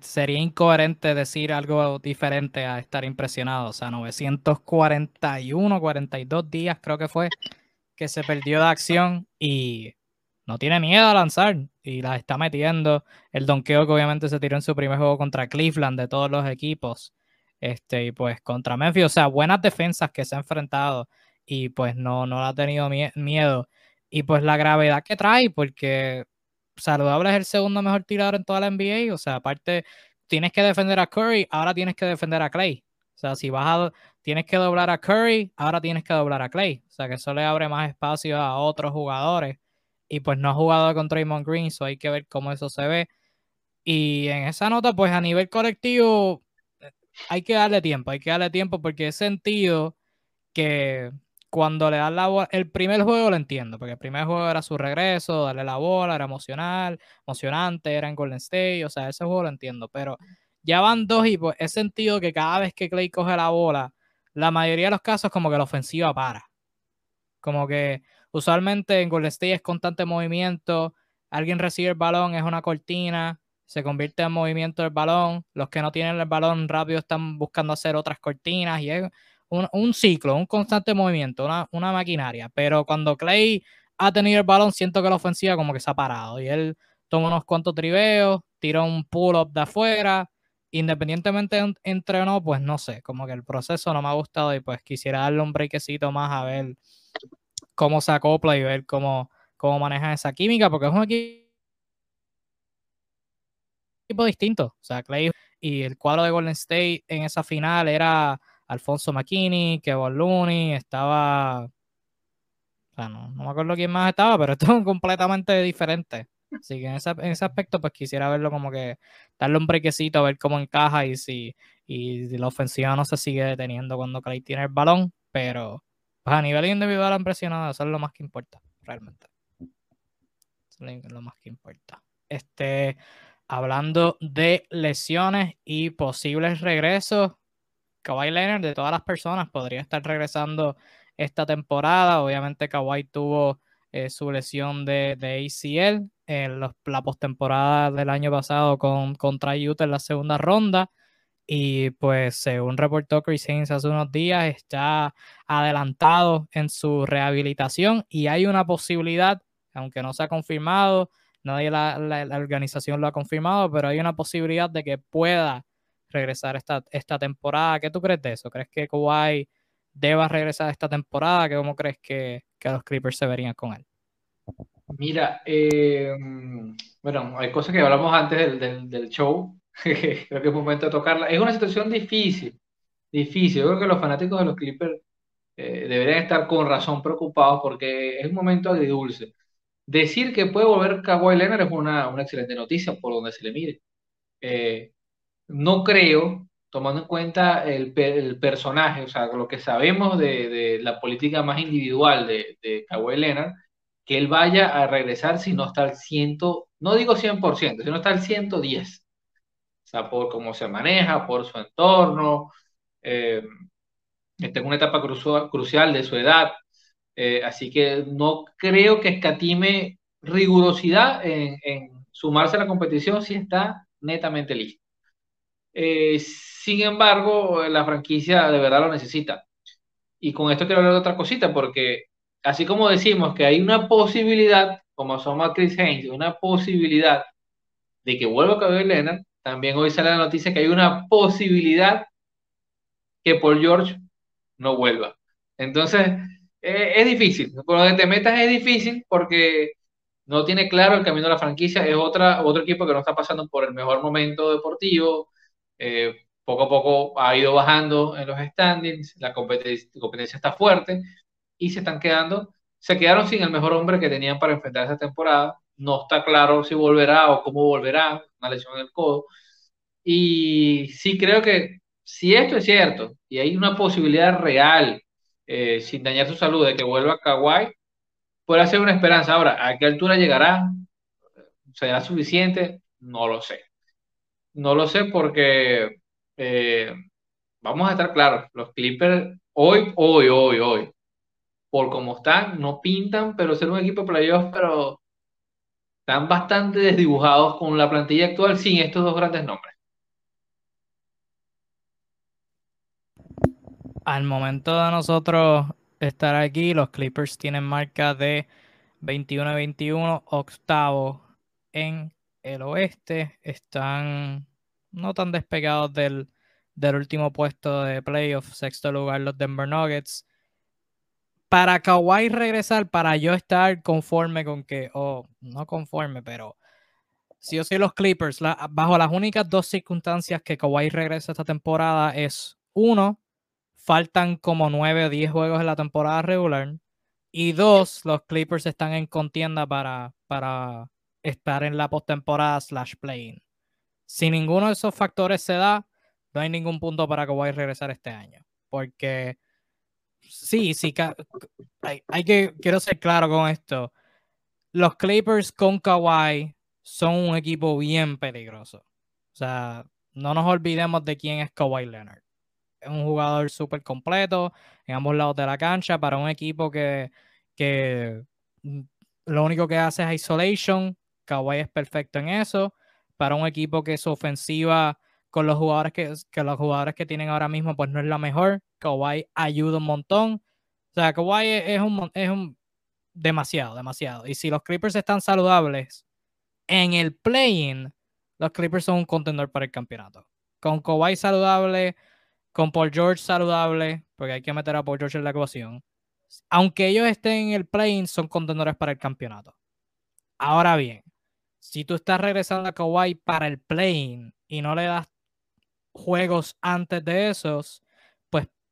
sería incoherente decir algo diferente a estar impresionado. O sea, 941, 42 días creo que fue que se perdió de acción y no tiene miedo a lanzar y la está metiendo. El donkeo que obviamente se tiró en su primer juego contra Cleveland de todos los equipos. Este, y pues contra Memphis, o sea, buenas defensas que se ha enfrentado y pues no, no ha tenido miedo. Y pues la gravedad que trae, porque saludable es el segundo mejor tirador en toda la NBA, o sea, aparte tienes que defender a Curry, ahora tienes que defender a Clay. O sea, si vas a, tienes que doblar a Curry, ahora tienes que doblar a Clay. O sea, que eso le abre más espacio a otros jugadores. Y pues no ha jugado con Draymond Green, eso hay que ver cómo eso se ve. Y en esa nota, pues a nivel colectivo, hay que darle tiempo, hay que darle tiempo porque he sentido que cuando le dan la bola, el primer juego lo entiendo, porque el primer juego era su regreso, darle la bola, era emocional, emocionante, era en Golden State, o sea, ese juego lo entiendo, pero ya van dos y pues he sentido que cada vez que Clay coge la bola, la mayoría de los casos como que la ofensiva para. Como que usualmente en Golden State es constante movimiento, alguien recibe el balón, es una cortina, se convierte en movimiento del balón. Los que no tienen el balón rápido están buscando hacer otras cortinas y es un, ciclo, un constante movimiento, una, maquinaria. Pero cuando Clay ha tenido el balón, siento que la ofensiva como que se ha parado y él toma unos cuantos triveos, tira un pull-up de afuera. Independientemente entre o pues no sé, como que el proceso no me ha gustado y pues quisiera darle un breakcito más a ver cómo se acopla y ver cómo, cómo maneja esa química, porque es un equipo distinto. O sea, Clay y el cuadro de Golden State en esa final era Alfonso McKinney, Kevin Looney, estaba. O sea, no, me acuerdo quién más estaba, pero esto completamente diferente. Así que en ese, en ese aspecto, pues quisiera verlo como que darle un brequecito a ver cómo encaja y si, y la ofensiva no se sigue deteniendo cuando Clay tiene el balón. Pero pues a nivel individual han presionado, eso es lo más que importa, realmente. Es lo más que importa. Este, hablando de lesiones y posibles regresos, Kawhi Leonard, de todas las personas, podría estar regresando esta temporada. Obviamente, Kawhi tuvo eh, su lesión de, ACL en la postemporada del año pasado con, contra Utah en la segunda ronda. Y pues, según reportó Chris Haynes hace unos días, está adelantado en su rehabilitación y hay una posibilidad, aunque no se ha confirmado, nadie la, la, organización lo ha confirmado, pero hay una posibilidad de que pueda regresar esta, esta temporada. ¿Qué tú crees de eso? ¿Crees que Kawhi deba regresar esta temporada? ¿Cómo crees que, que los Clippers se verían con él? Mira, eh, bueno, hay cosas que hablamos antes del, del, show, creo que es momento de tocarla. Es una situación difícil, difícil. Yo creo que los fanáticos de los Clippers eh, deberían estar con razón preocupados porque es un momento agridulce. Decir que puede volver Kawhi Leonard es una, una excelente noticia por donde se le mire. Eh, no creo, tomando en cuenta el, el, personaje, o sea, lo que sabemos de, de la política más individual de, de Kawhi Leonard, que él vaya a regresar si no está al 100, no digo 100%, si no está al 110. Sea, por cómo se maneja, por su entorno, eh, está en una etapa crucial de su edad, eh, así que no creo que escatime rigurosidad en, sumarse a la competición si está netamente listo. Eh, sin embargo, la franquicia de verdad lo necesita. Y con esto quiero hablar de otra cosita, porque así como decimos que hay una posibilidad, como somos Chris Haynes, una posibilidad de que vuelva a caber Leonard, también hoy sale la noticia que hay una posibilidad que Paul George no vuelva. Entonces, eh, es difícil. Por donde te metas es difícil porque no tiene claro el camino de la franquicia. Es otra, otro equipo que no está pasando por el mejor momento deportivo. Eh, poco a poco ha ido bajando en los standings. La competencia, está fuerte y se están quedando. Se quedaron sin el mejor hombre que tenían para enfrentar esa temporada. No está claro si volverá o cómo volverá. Una lesión en el codo. Y sí creo que si esto es cierto y hay una posibilidad real, eh, sin dañar su salud, de que vuelva a Kawhi, puede ser una esperanza. Ahora, ¿a qué altura llegará? ¿Será suficiente? No lo sé. No lo sé porque eh, vamos a estar claros, los Clippers hoy, hoy, hoy, hoy, por como están, no pintan, pero ser un equipo de playoffs, pero están bastante desdibujados con la plantilla actual sin estos dos grandes nombres. Al momento de nosotros estar aquí, los Clippers tienen marca de 21-21, octavo en el oeste. Están no tan despegados del, del último puesto de playoff, sexto lugar los Denver Nuggets. Para Kawhi regresar, para yo estar conforme con que, o no conforme, pero si yo soy los Clippers, bajo las únicas dos circunstancias que Kawhi regresa esta temporada es uno, faltan como 9 o 10 juegos en la temporada regular. Y dos, los Clippers están en contienda para, para estar en la postemporada slash playing. Si ninguno de esos factores se da, no hay ningún punto para a regresar este año. Porque sí, sí, hay, que, quiero ser claro con esto. Los Clippers con Kawhi son un equipo bien peligroso. O sea, no nos olvidemos de quién es Kawhi Leonard es un jugador súper completo en ambos lados de la cancha para un equipo que, que mm, lo único que hace es isolation. Kawhi es perfecto en eso. Para un equipo que su ofensiva con los jugadores que, que los jugadores que tienen ahora mismo pues no es la mejor. Kawhi ayuda un montón. O sea, Kawhi es un, es un demasiado, demasiado. Y si los Clippers están saludables en el play-in, los Clippers son un contendor para el campeonato. Con Kawhi saludable, con Paul George saludable, porque hay que meter a Paul George en la ecuación. Aunque ellos estén en el play son contendores para el campeonato. Ahora bien, si tú estás regresando a Kawhi para el play y no le das juegos antes de esos,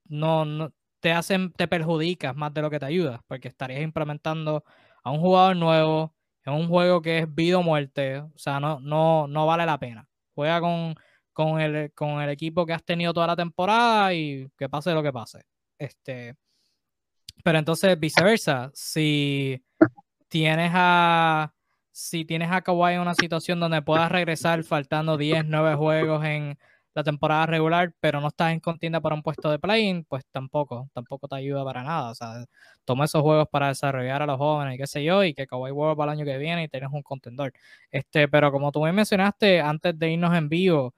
no, no te hacen, te perjudicas más de lo que te ayudas, porque estarías implementando a un jugador nuevo en un juego que es vida o muerte. O sea, no, no, no vale la pena. Juega con con el, con el equipo que has tenido toda la temporada y que pase lo que pase. Este, pero entonces viceversa, si tienes a si tienes a Kawhi en una situación donde puedas regresar faltando 10, 9 juegos en la temporada regular, pero no estás en contienda para un puesto de play pues tampoco, tampoco te ayuda para nada. O sea, toma esos juegos para desarrollar a los jóvenes y qué sé yo, y que Kawhi vuelva para el año que viene y tienes un contendor. Este, pero como tú me mencionaste antes de irnos en vivo,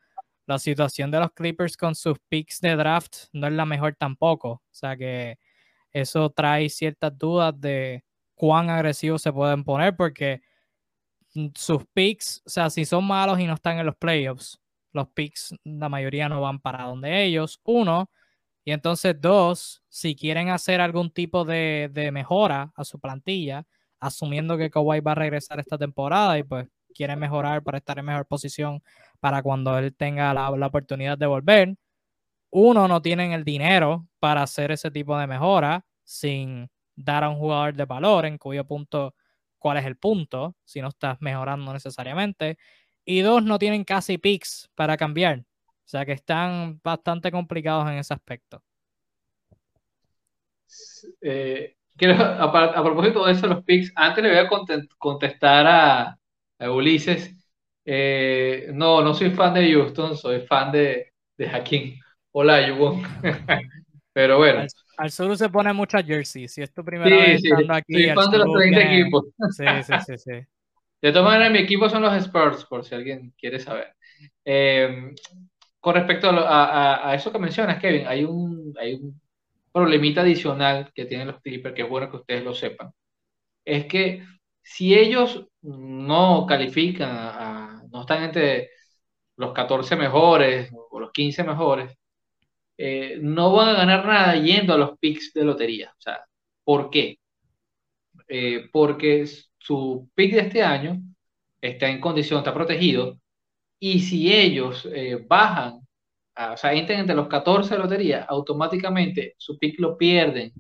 la situación de los Clippers con sus picks de draft no es la mejor tampoco. O sea que eso trae ciertas dudas de cuán agresivos se pueden poner porque sus picks, o sea, si son malos y no están en los playoffs, los picks, la mayoría no van para donde ellos, uno. Y entonces, dos, si quieren hacer algún tipo de, de mejora a su plantilla, asumiendo que Kawhi va a regresar esta temporada y pues quiere mejorar para estar en mejor posición para cuando él tenga la, la oportunidad de volver. Uno, no tienen el dinero para hacer ese tipo de mejora sin dar a un jugador de valor, en cuyo punto, cuál es el punto, si no estás mejorando necesariamente. Y dos, no tienen casi picks para cambiar. O sea que están bastante complicados en ese aspecto. Eh, a, propósito de eso, los picks, antes le voy a contestar a, Ulises. Eh, no, no soy fan de Houston, soy fan de, de Hakim. Hola, Yubon. Pero bueno. Al, sur se pone muchas jerseys. Si es tu primera vez estando aquí. Soy fan de los 30 equipos. Sí, sí, sí, sí. De todas maneras, mi equipo son los Spurs, por si alguien quiere saber. Eh, con respecto a, a, eso que mencionas, Kevin, hay un, hay un problemita adicional que tienen los Clippers, que es bueno que ustedes lo sepan, es que si ellos no califican, no están entre los 14 mejores o los 15 mejores, eh, no van a ganar nada yendo a los picks de lotería. O sea, ¿por qué? Eh, porque su pick de este año está en condición, está protegido, y si ellos eh, bajan o sea, entran entre los 14 de lotería, automáticamente su pick lo pierden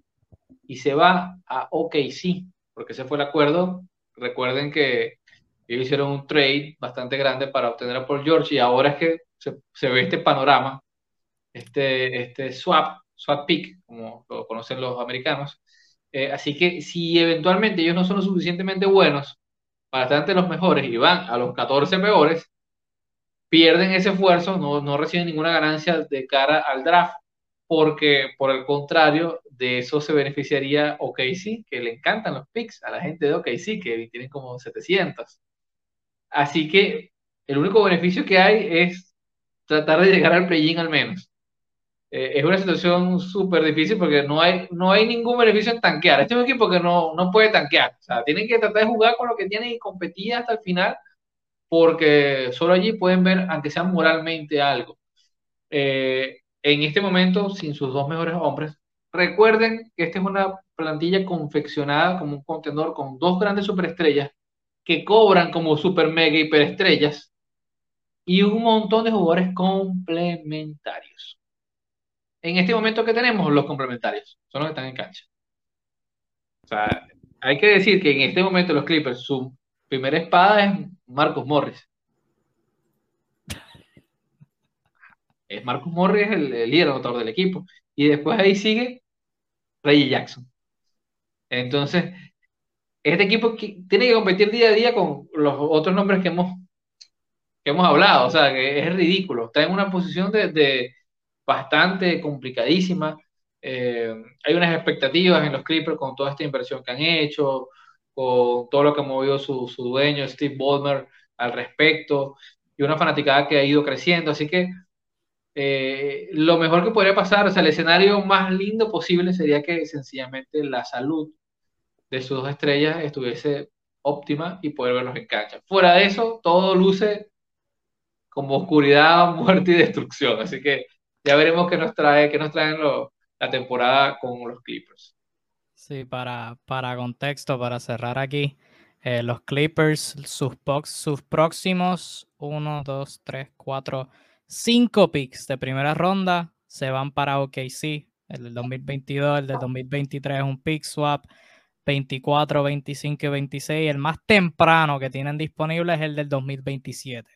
y se va a OKC, porque ese fue el acuerdo. Recuerden que ellos hicieron un trade bastante grande para obtener a Paul George y ahora es que se, ve este panorama, este, este swap, swap pick, como lo conocen los americanos. Eh, así que si eventualmente ellos no son lo suficientemente buenos para estar entre los mejores y van a los 14 peores, pierden ese esfuerzo, no, no reciben ninguna ganancia de cara al draft, porque por el contrario, de eso se beneficiaría OKC, que le encantan los picks a la gente de OKC, que tienen como 700. Así que el único beneficio que hay es tratar de llegar al play-in al menos. Eh, es una situación súper difícil porque no hay, no hay ningún beneficio en tanquear. Este es un equipo que no, no puede tanquear. O sea, tienen que tratar de jugar con lo que tienen y competir hasta el final porque solo allí pueden ver, aunque sea moralmente, algo. Eh, en este momento, sin sus dos mejores hombres, recuerden que esta es una plantilla confeccionada como un contenedor con dos grandes superestrellas que cobran como super mega hiperestrellas y un montón de jugadores complementarios. En este momento que tenemos, los complementarios son los que están en cancha. O sea, hay que decir que en este momento los Clippers, su primera espada es Marcus Morris. Es Marcus Morris el, el líder del equipo. Y después ahí sigue Reggie Jackson. Entonces, este equipo tiene que competir día a día con los otros nombres que hemos, que hemos hablado. O sea, que es ridículo. Está en una posición de, bastante complicadísima. Eh, hay unas expectativas en los Clippers con toda esta inversión que han hecho, con todo lo que ha movido su, su dueño, Steve Ballmer, al respecto, y una fanaticada que ha ido creciendo. Así que eh, lo mejor que podría pasar, o sea, el escenario más lindo posible sería que sencillamente la salud de sus dos estrellas estuviese óptima y poder verlos en cancha. Fuera de eso, todo luce como oscuridad, muerte y destrucción. Así que ya veremos qué nos trae, qué nos traen la temporada con los Clippers. Sí, para, para contexto, para cerrar aquí, eh, los Clippers, sus, sus próximos 1, 2, 3, 4, 5 picks de primera ronda se van para OKC. El del 2022, el del 2023 es un pick swap. 24, 25 y 26. El más temprano que tienen disponible es el del 2027.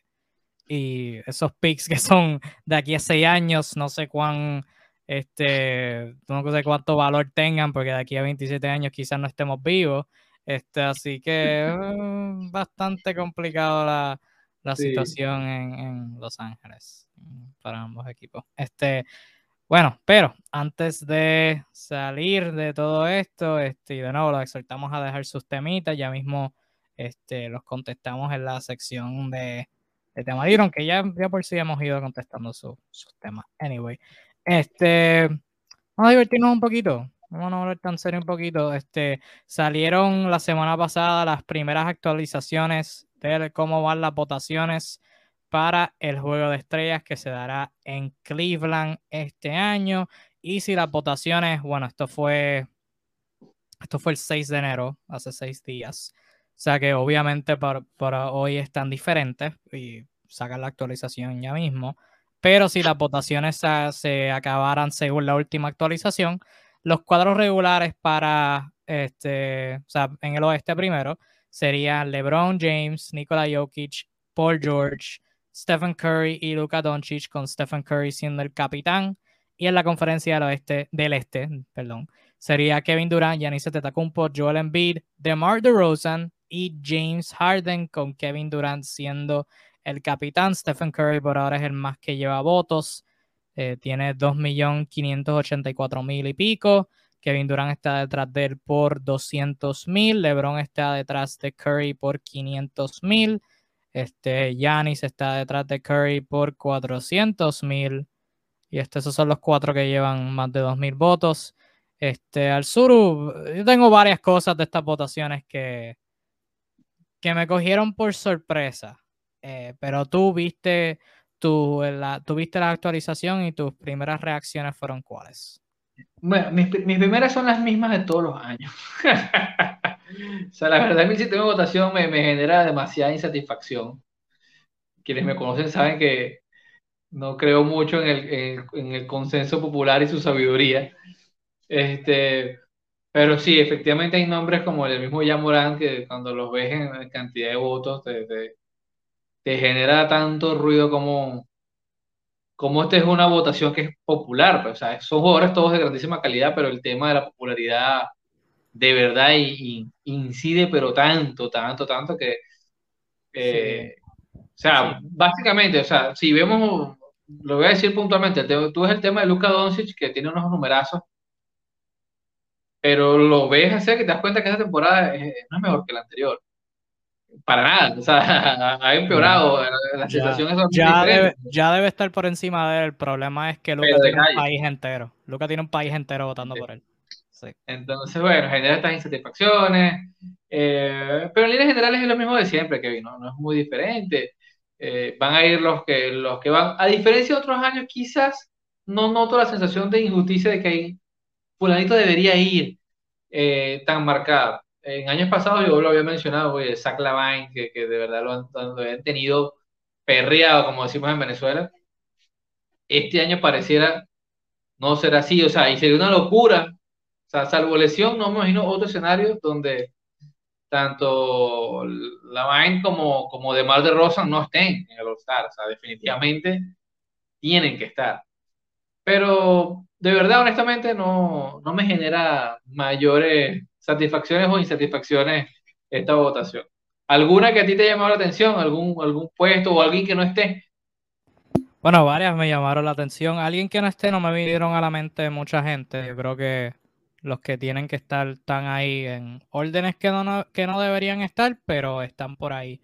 Y esos picks que son de aquí a 6 años, no sé cuán este, no sé cuánto valor tengan, porque de aquí a 27 años quizás no estemos vivos. Este, así que bastante complicado la, la situación en, en, Los Ángeles mm, para ambos equipos. Este, bueno, pero antes de salir de todo esto, este, y de nuevo los exhortamos a dejar sus temitas, ya mismo este, los contestamos en la sección de, de tema que ya, ya por sí hemos ido contestando sus temas. Anyway, este, vamos a divertirnos un poquito. Vamos a hablar tan serio un poquito. Este, salieron la semana pasada las primeras actualizaciones de cómo van las votaciones para el Juego de Estrellas que se dará en Cleveland este año. Y si las votaciones, bueno, esto fue, esto fue el 6 de enero, hace seis días. O sea que obviamente para, hoy están diferentes y sacan la actualización ya mismo. Pero si las votaciones se acabaran según la última actualización, los cuadros regulares para este, o sea, en el oeste primero serían LeBron James, Nikola Jokic, Paul George, Stephen Curry y Luka Doncic, con Stephen Curry siendo el capitán. Y en la conferencia del oeste, del este, perdón, sería Kevin Durant, Giannis Antetokounmpo, Joel Embiid, DeMar DeRozan y James Harden, con Kevin Durant siendo el capitán. Stephen Curry por ahora es el más que lleva votos. Eh, tiene 2.584.000 y pico. Kevin Durant está detrás de él por 200.000. LeBron está detrás de Curry por 500.000. Este, Giannis está detrás de Curry por 400.000. Y este, esos son los cuatro que llevan más de 2.000 votos. Este, al sur, yo tengo varias cosas de estas votaciones que, que me cogieron por sorpresa. Eh, pero tú viste, tu, la, tuviste la actualización y tus primeras reacciones fueron cuáles? Bueno, mis, mis primeras son las mismas de todos los años. o sea, la verdad, mi sistema de votación me, me genera demasiada insatisfacción. Quienes me conocen saben que no creo mucho en el, en, el consenso popular y su sabiduría. Este, pero sí, efectivamente hay nombres como el mismo Yamorán que cuando los ves en cantidad de votos te, te, te genera tanto ruido como, como esta es una votación que es popular. Pues, o sea, son jugadores todos de grandísima calidad, pero el tema de la popularidad de verdad y, incide, pero tanto, tanto, tanto que... Eh, o sea, básicamente, o sea, si vemos, lo voy a decir puntualmente, tú ves el tema de Luka Doncic, que tiene unos numerazos, pero lo ves así que te das cuenta que esa temporada no es mejor que la anterior. Para nada, o sea, ha empeorado, la situación es ya debe, ya debe estar por encima de él, el problema es que Luca tiene un país entero, Luca tiene un país entero votando por él. Entonces, bueno, genera estas insatisfacciones, eh, pero en líneas generales es lo mismo de siempre, Kevin, no, no es muy diferente. Eh, van a ir los que, los que van, a diferencia de otros años, quizás no noto la sensación de injusticia de que hay, fulanito debería ir eh, tan marcado en años pasados yo lo había mencionado, oye, Zach Lavine, que, que de verdad lo han, tenido perreado, como decimos en Venezuela. Este año pareciera no ser así, o sea, y sería una locura. O sea, salvo lesión, no me imagino otro escenario donde tanto Lavine como, como DeMar DeRozan no estén en el All-Star. O sea, definitivamente tienen que estar. Pero de verdad, honestamente, no, no me genera mayores satisfacciones o insatisfacciones esta votación. ¿Alguna que a ti te llamado la atención? ¿Algún, algún puesto o alguien que no esté? Bueno, varias me llamaron la atención. Alguien que no esté no me vinieron a la mente mucha gente. Yo creo que los que tienen que estar están ahí en órdenes que no, que no deberían estar, pero están por ahí.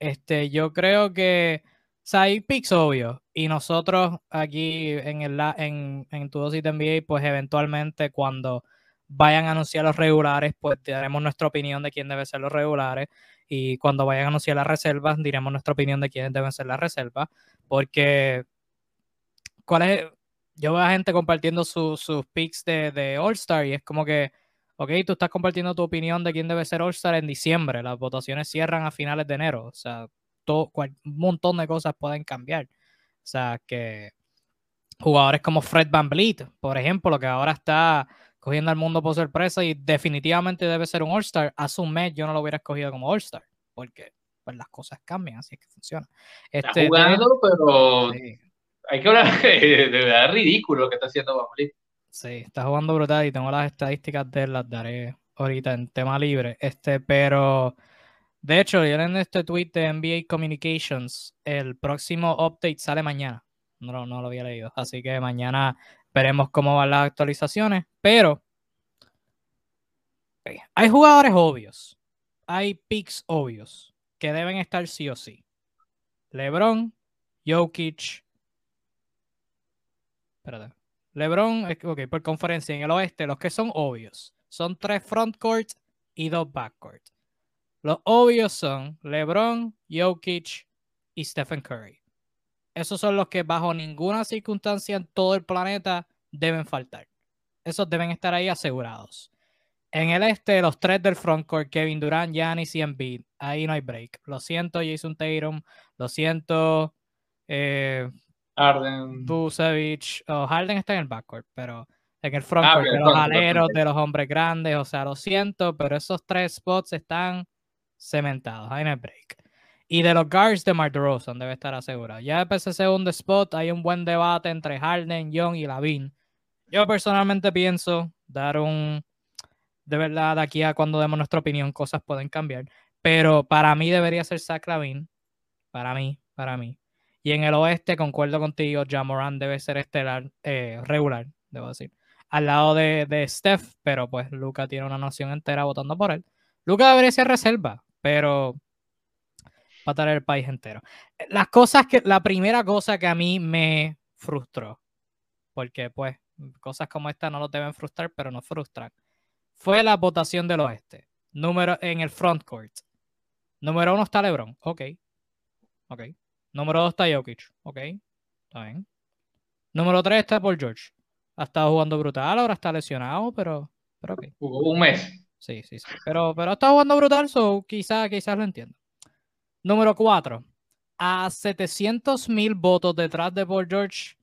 Este, yo creo que o sea, hay picks obvios. Y nosotros aquí en, el, en, en Tu Dosis NBA, pues eventualmente cuando vayan a anunciar los regulares, pues daremos nuestra opinión de quién debe ser los regulares. Y cuando vayan a anunciar las reservas, diremos nuestra opinión de quiénes deben ser las reservas. Porque, ¿cuál es? Yo veo a gente compartiendo sus picks de, de All-Star y es como que, ok, tú estás compartiendo tu opinión de quién debe ser All-Star en diciembre. Las votaciones cierran a finales de enero. O sea, todo, un montón de cosas pueden cambiar. O sea, que jugadores como Fred Van Vliet, por ejemplo, que ahora está cogiendo al mundo por sorpresa y definitivamente debe ser un All-Star. Hace un mes yo no lo hubiera escogido como All-Star, porque pues, las cosas cambian, así es que funciona. está este, jugando, pero hay que hablar de, verdad ridículo lo que está haciendo Van Sí, está jugando brutal y tengo las estadísticas de él, las daré ahorita en tema libre. Este, pero de hecho, en este tweet de NBA Communications, el próximo update sale mañana. No, no lo había leído. Así que mañana Veremos cómo van las actualizaciones, pero hay jugadores obvios, hay picks obvios que deben estar sí o sí. LeBron, Jokic. Espérate. LeBron, ok, por conferencia en el oeste, los que son obvios son tres frontcourt y dos backcourt. Los obvios son LeBron, Jokic y Stephen Curry. Esos son los que bajo ninguna circunstancia en todo el planeta deben faltar. Esos deben estar ahí asegurados. En el este, los tres del frontcourt, Kevin Durant, Giannis y Embiid. Ahí no hay break. Lo siento, Jason Tatum. Lo siento, eh, Harden. Busevich. Oh, Harden está en el backcourt, pero en el frontcourt de los aleros, de los hombres grandes. O sea, lo siento, pero esos tres spots están cementados. Ahí no break. Y de los guards de Mark DeRozan debe estar asegurado. Ya después ese segundo spot hay un buen debate entre Harden, Young y Lavin. Yo personalmente pienso dar un de verdad, de aquí a cuando demos nuestra opinión, cosas pueden cambiar. Pero para mí debería ser Zach Lavin. Para mí, para mí. Y en el oeste, concuerdo contigo, Jamoran debe ser estelar, eh, regular, debo decir. Al lado de, de Steph, pero pues Luca tiene una nación entera votando por él. Luca debería ser reserva, pero para traer el país entero. Las cosas que, la primera cosa que a mí me frustró, porque pues cosas como esta no lo deben frustrar, pero nos frustran fue la votación del oeste. Número en el frontcourt. Número uno está LeBron. Ok. Ok. Número dos está Jokic. Ok. Está bien. Número tres está Paul George. Ha estado jugando brutal, ahora está lesionado, pero, pero ok. Un mes. Sí, sí, sí. Pero, pero está jugando brutal, so quizás quizás lo entiendo. Número cuatro. A 700 mil votos detrás de Paul George,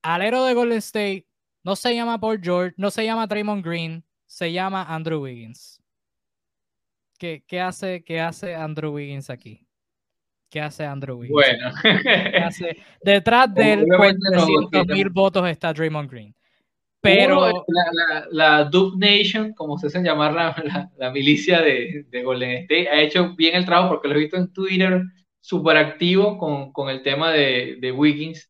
alero de Golden State, no se llama Paul George, no se llama Draymond Green, se llama Andrew Wiggins. ¿Qué, qué hace, qué hace Andrew Wiggins aquí? ¿Qué hace Andrew Wiggins? Bueno. Detrás de él, mil votos está Draymond Green. Pero la, la, Duke Nation, como se hace llamar la, la, milicia de, de, Golden State, ha hecho bien el trabajo porque lo he visto en Twitter súper activo con, con, el tema de, de Wiggins.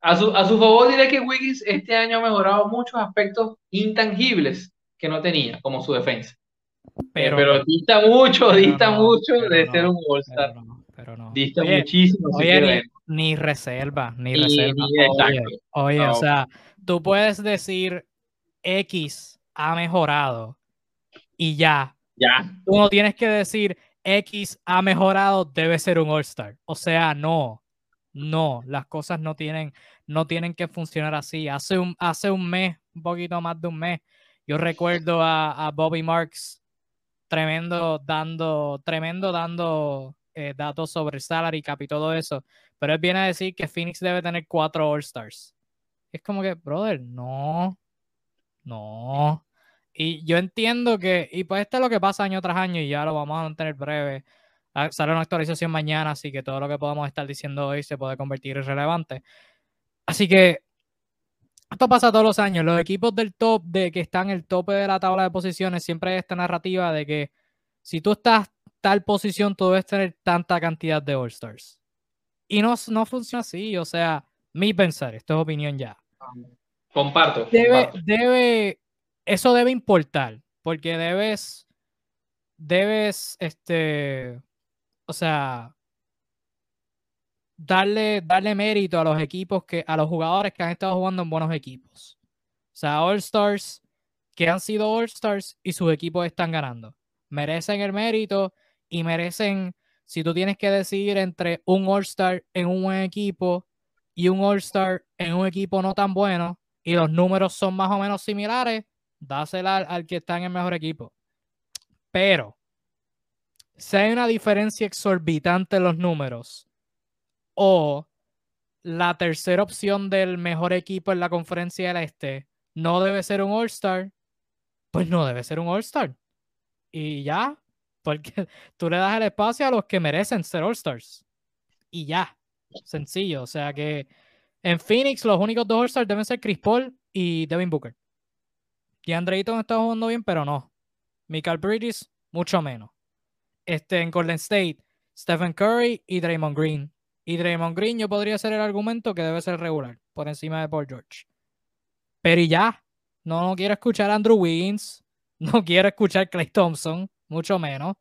A su, a su favor diré que Wiggins este año ha mejorado muchos aspectos intangibles que no tenía como su defensa. Pero, pero dista mucho, dista mucho de ser un All-Star. Pero no, Dista muchísimo. Oye, ni, reserva, ni reserva. oye, o sea, tú puedes decir X ha mejorado y ya. Ya. Tú no tienes que decir X ha mejorado, debe ser un All-Star. O sea, no. No, las cosas no tienen, no tienen que funcionar así. Hace un, hace un mes, un poquito más de un mes, yo recuerdo a, Bobby Marks tremendo dando, tremendo dando eh, datos sobre salary cap y todo eso. Pero él viene a decir que Phoenix debe tener cuatro All-Stars. Es como que, brother, no, no. Y yo entiendo que, y pues esto es lo que pasa año tras año y ya lo vamos a mantener breve. Ah, sale una actualización mañana, así que todo lo que podamos estar diciendo hoy se puede convertir en relevante. Así que esto pasa todos los años. Los equipos del top, de que están en el tope de la tabla de posiciones, siempre hay esta narrativa de que si tú estás tal posición, tú debes tener tanta cantidad de All-Stars. Y no, no funciona así. O sea, mi pensar, esto es opinión ya. Comparto. Debe, debe, eso debe importar, porque debes, debes, este, o sea, darle, darle mérito a los equipos que, a los jugadores que han estado jugando en buenos equipos. O sea, All Stars que han sido All Stars y sus equipos están ganando. Merecen el mérito y merecen, si tú tienes que decidir entre un All Star en un buen equipo y un All Star en un equipo no tan bueno y los números son más o menos similares, dásela al, al que está en el mejor equipo. Pero, si hay una diferencia exorbitante en los números, o la tercera opción del mejor equipo en la conferencia del este no debe ser un All-Star, pues no debe ser un All-Star. Y ya, porque tú le das el espacio a los que merecen ser All-Stars. Y ya, sencillo. O sea que en Phoenix los únicos dos All-Stars deben ser Chris Paul y Devin Booker. Y Andre Ayton está jugando bien, pero no. Michael Bridges, mucho menos. Este, en Golden State, Stephen Curry y Draymond Green. Y Draymond Green yo podría ser el argumento que debe ser regular por encima de Paul George. Pero y ya, no, quiero escuchar a Andrew Wiggins, no quiero escuchar a Clay Thompson, mucho menos.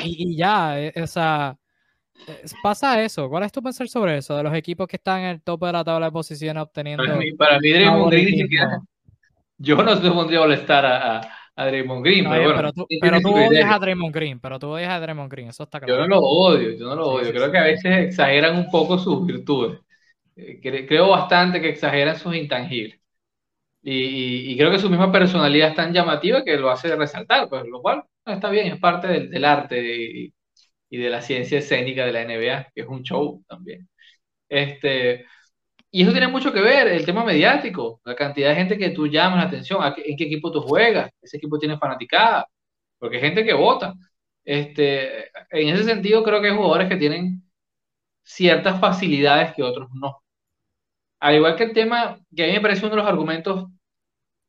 Y, ya, esa, e, pasa eso. ¿Cuál es tu pensar sobre eso? De los equipos que están en el tope de la tabla de posiciones obteniendo. Para mí, para mí Draymond Green yo no se pondría a molestar a, a Draymond Green. No, pero, bueno, pero tú, ¿quién pero tú odias a Draymond Green, pero tú odias a Draymond Green, eso está Yo claro. no lo odio, yo no lo odio. sí, Creo sí. que a veces exageran un poco sus virtudes. Eh, cre- Creo bastante que exageran sus intangibles. Y, y- y creo que su misma personalidad es tan llamativa que lo hace resaltar, pues lo cual está bien, es parte del, del arte y, y de la ciencia escénica de la NBA, que es un show también. Este, y eso tiene mucho que ver, el tema mediático, la cantidad de gente que tú llamas la atención, a qué- en qué equipo tú juegas, ese equipo tiene fanaticada, porque hay gente que vota. Este, en ese sentido, creo que hay jugadores que tienen ciertas facilidades que otros no. Al igual que el tema, que a mí me parece uno de los argumentos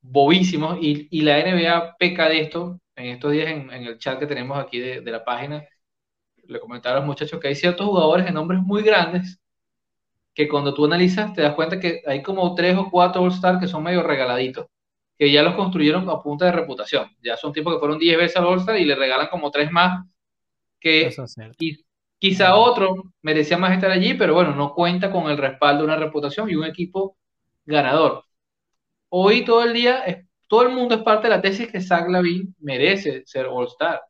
bobísimos, y, y la NBA peca de esto, en estos días en, en el chat que tenemos aquí de, de la página, le comentaba a los muchachos que hay ciertos jugadores de nombres muy grandes que cuando tú analizas te das cuenta que hay como tres o cuatro All-Star que son medio regaladitos, que ya los construyeron a punta de reputación. Ya son tipos que fueron 10 veces al All-Star y le regalan como tres más que es quizá otro merecía más estar allí, pero bueno, no cuenta con el respaldo de una reputación y un equipo ganador. Hoy todo el día, todo el mundo es parte de la tesis que Zach Lavin merece ser All-Star.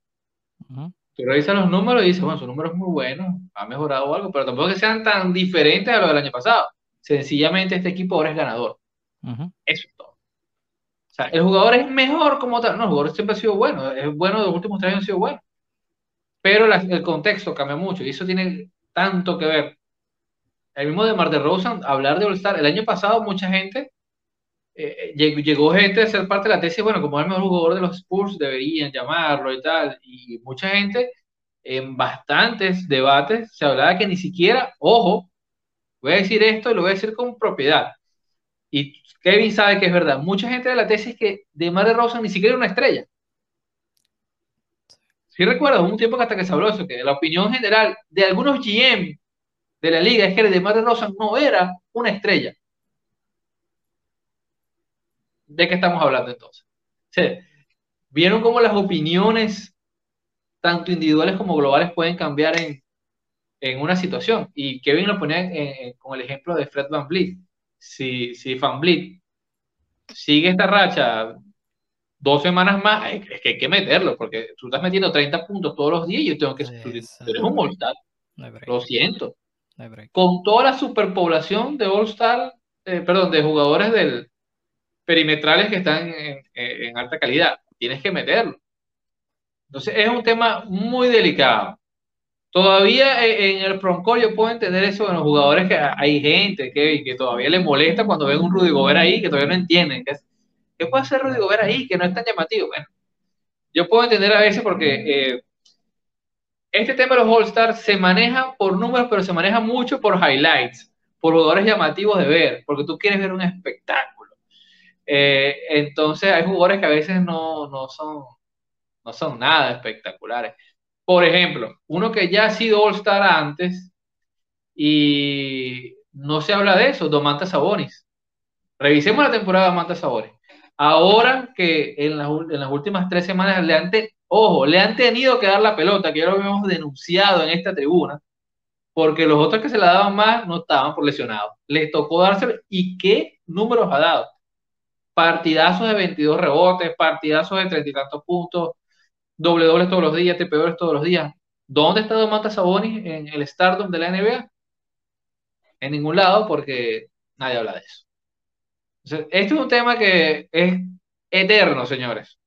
Ujú, Tú revisas los números y dices, bueno, su número es muy bueno, ha mejorado algo, pero tampoco que sean tan diferentes a los del año pasado. Sencillamente este equipo ahora es ganador. ujú. Eso es todo. O sea, el jugador es mejor como tal. No, el jugador siempre ha sido bueno, es bueno, los últimos tres años ha sido bueno. Pero la- el contexto cambia mucho y eso tiene tanto que ver. El mismo de Mar de Rosan, hablar de All-Star. El año pasado mucha gente, eh, llegó, llegó gente a ser parte de la tesis, bueno, como es el mejor jugador de los Spurs, deberían llamarlo y tal. Y mucha gente, en bastantes debates, se hablaba que ni siquiera, ojo, voy a decir esto y lo voy a decir con propiedad. Y Kevin sabe que es verdad. Mucha gente de la tesis que de Mar de Rosan ni siquiera era una estrella. Sí recuerdo, hubo un tiempo que hasta que se habló eso, que la opinión general de algunos GM de la liga es que de Mar de Rosan no era una estrella. ¿De qué estamos hablando entonces? O sea, ¿Vieron cómo las opiniones, tanto individuales como globales, pueden cambiar en, en una situación? Y Kevin lo ponía en- en- con el ejemplo de Fred Van Vliet. Si, si Van Vliet sigue esta racha dos semanas más, es que hay que meterlo, porque tú estás metiendo 30 puntos todos los días y yo tengo que... Tú eres un No break, lo siento. no. Con toda la superpoblación de All-Star, eh, perdón, de jugadores del, perimetrales que están en, en- alta calidad, tienes que meterlo. Entonces es un tema muy delicado. Todavía en el frontcourt yo puedo entender eso en los jugadores que hay gente que, que todavía les molesta cuando ven un Rudy Gobert ahí, que todavía no entienden. ¿Qué, qué puede hacer Rudy Gobert ahí que no es tan llamativo? Bueno, yo puedo entender a veces porque eh, este tema de los All-Stars se maneja por números, pero se maneja mucho por highlights, por jugadores llamativos de ver, porque tú quieres ver un espectáculo. Eh, entonces hay jugadores que a veces no, no, son, no son nada espectaculares. Por ejemplo, uno que ya ha sido All-Star antes y no se habla de eso, Domantas Sabonis. Revisemos la temporada de Domantas Sabonis. Ahora que en las, en las últimas tres semanas le han, te, ojo, le han tenido que dar la pelota, que ya lo habíamos denunciado en esta tribuna, porque los otros que se la daban más no estaban por lesionados. Les tocó dárselo. ¿Y qué números ha dado? Partidazos de 22 rebotes, partidazos de 30 y tantos puntos, doble dobles todos los días, TP dobles todos los días. ¿Dónde está Domantas Sabonis en el Stardom de la NBA? En ningún lado, porque nadie habla de eso. Este es un tema que es eterno, señores.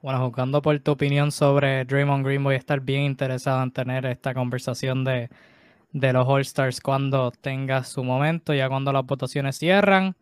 Bueno, jugando por tu opinión sobre Draymond Green, voy a estar bien interesado en tener esta conversación de, de los All-Stars cuando tenga su momento, ya cuando las votaciones cierran.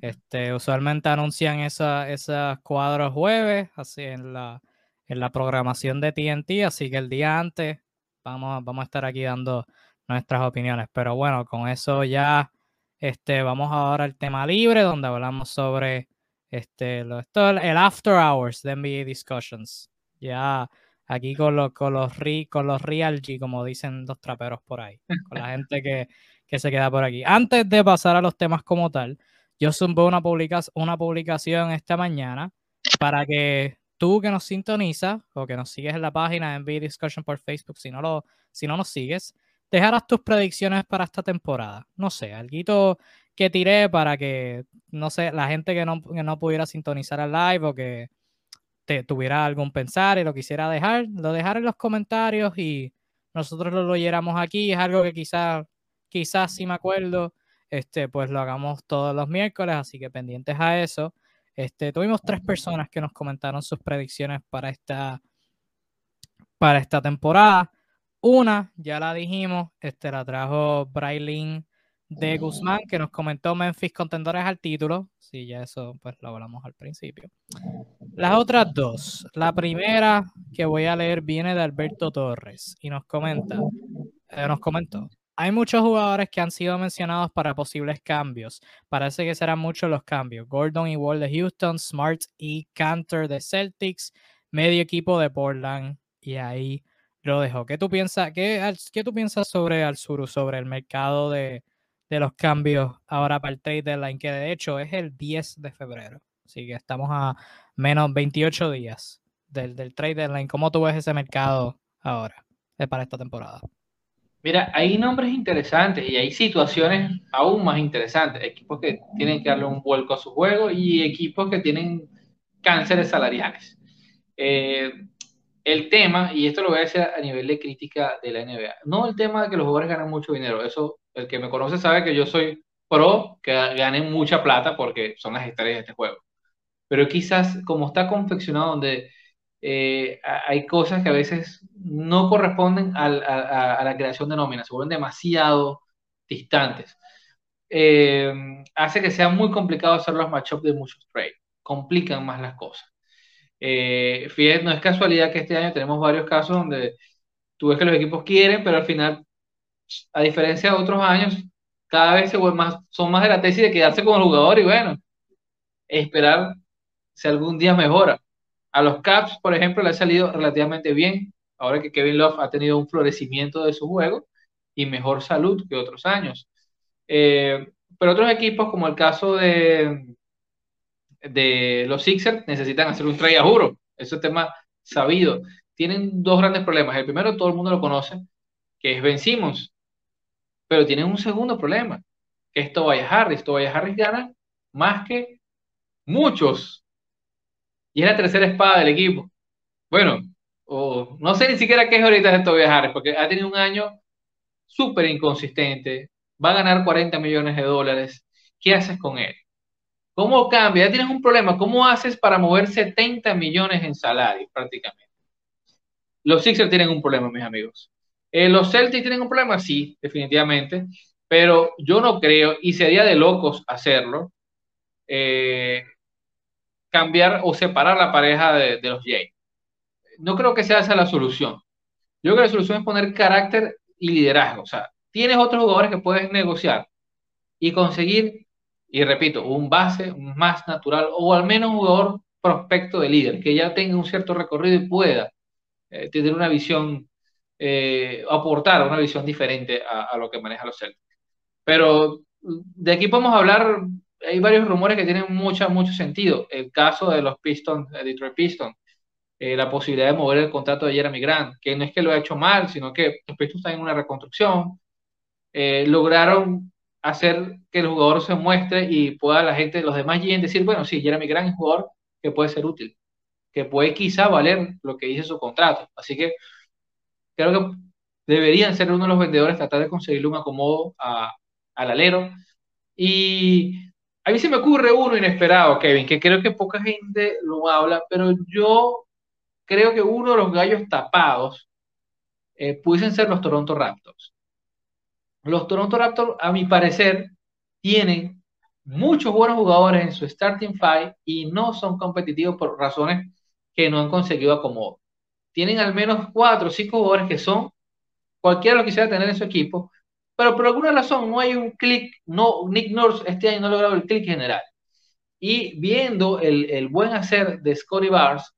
Este, usualmente anuncian esa, esos cuadros jueves, así en la, en la programación de TNT, así que el día antes vamos, vamos a estar aquí dando nuestras opiniones. Pero bueno, con eso ya este, vamos ahora al tema libre, donde hablamos sobre este, lo, esto, el after hours de NBA Discussions. Ya aquí con, lo, con, los, con los Real G, como dicen los traperos por ahí, con la gente que, que se queda por aquí. Antes de pasar a los temas como tal, yo zumbé una, publica una publicación esta mañana para que tú que nos sintonizas o que nos sigues en la página NBA Discussion por Facebook, si no, lo, si no nos sigues, dejaras tus predicciones para esta temporada. No sé, algo que tiré para que, no sé, la gente que no, que no pudiera sintonizar al live o que te, tuviera algún pensar y lo quisiera dejar, lo dejar en los comentarios y nosotros lo leyéramos aquí. Es algo que quizás, quizás si me acuerdo, este, pues lo hagamos todos los miércoles, así que pendientes a eso. Este, tuvimos tres personas que nos comentaron sus predicciones para esta, para esta temporada. Una, ya la dijimos, este, la trajo Brailin de Guzmán, que nos comentó Memphis contendores al título. Sí, ya eso pues lo hablamos al principio. Las otras dos. La primera que voy a leer viene de Alberto Torres y nos comenta, eh, nos comentó. Hay muchos jugadores que han sido mencionados para posibles cambios. Parece que serán muchos los cambios. Gordon y Wall de Houston, Smart y Cantor de Celtics, medio equipo de Portland. Y ahí lo dejo. ¿Qué tú piensas, qué, qué tú piensas sobre Alzuru, sobre el mercado de, los cambios ahora para el trade deadline, que de hecho es el 10 de febrero. Así que estamos a menos 28 días del, del trade deadline. ¿Cómo tú ves ese mercado ahora eh, para esta temporada? Mira, hay nombres interesantes y hay situaciones aún más interesantes. Equipos que tienen que darle un vuelco a su juego y equipos que tienen cánceres salariales. Eh, el tema, y esto lo voy a decir a nivel de crítica de la NBA, no el tema de que los jugadores ganan mucho dinero, eso el que me conoce sabe que yo soy pro que ganen mucha plata porque son las estrellas de este juego. Pero quizás como está confeccionado donde eh, hay cosas que a veces no corresponden a, la creación de nóminas, se vuelven demasiado distantes. Eh, hace que sea muy complicado hacer los matchups de muchos trades, complican más las cosas. Eh, fíjate, no es casualidad que este año tenemos varios casos donde tú ves que los equipos quieren, pero al final a diferencia de otros años, cada vez son más de la tesis de quedarse con el jugador y bueno, esperar si algún día mejora. A los Caps, por ejemplo, le ha salido relativamente bien, ahora que Kevin Love ha tenido un florecimiento de su juego y mejor salud que otros años. Eh, pero otros equipos, como el caso de, de los Sixers, necesitan hacer un trade a juro. Ese es tema sabido. Tienen dos grandes problemas. El primero, todo el mundo lo conoce, que es Ben Simmons. Pero tienen un segundo problema, que es Tobias Harris. Tobias Harris gana más que muchos. Y es la tercera espada del equipo. Bueno, o no sé ni siquiera qué es ahorita de Tobias Harris, porque ha tenido un año súper inconsistente. Va a ganar 40 millones de dólares. ¿Qué haces con él? ¿Cómo cambia? Ya tienes un problema. ¿Cómo haces para mover 70 millones en salario prácticamente? Los Sixers tienen un problema, mis amigos. Eh, ¿Los Celtics tienen un problema? Sí, definitivamente, pero yo no creo, y sería de locos hacerlo, eh, cambiar o separar la pareja de, los Jays. No creo que sea esa la solución. Yo creo que la solución es poner carácter y liderazgo. O sea, tienes otros jugadores que puedes negociar y conseguir, y repito, un base más natural o al menos un jugador prospecto de líder, que ya tenga un cierto recorrido y pueda eh, tener una visión eh, aportar una visión diferente a, lo que maneja los Celtics. Pero de aquí podemos hablar, hay varios rumores que tienen mucha, mucho sentido. El caso de los Pistons, de Detroit Pistons, eh, la posibilidad de mover el contrato de Jeremy Grant, que no es que lo ha hecho mal, sino que los Pistons están en una reconstrucción. Eh, lograron hacer que el jugador se muestre y pueda la gente, los demás lleguen decir, bueno, sí, Jeremy Grant es un jugador que puede ser útil, que puede quizá valer lo que dice su contrato. Así que creo que deberían ser uno de los vendedores tratar de conseguirle un acomodo al alero. Y a mí se me ocurre uno inesperado, Kevin, que creo que poca gente lo habla, pero yo creo que uno de los gallos tapados eh, pudiesen ser los Toronto Raptors. Los Toronto Raptors, a mi parecer, tienen muchos buenos jugadores en su starting five y no son competitivos por razones que no han conseguido acomodo tienen al menos cuatro o cinco jugadores que son, cualquiera lo quisiera tener en su equipo, pero por alguna razón no hay un clic, no, Nick Nurse este año no ha logrado el clic general. Y viendo el, buen hacer de Scotty Bars,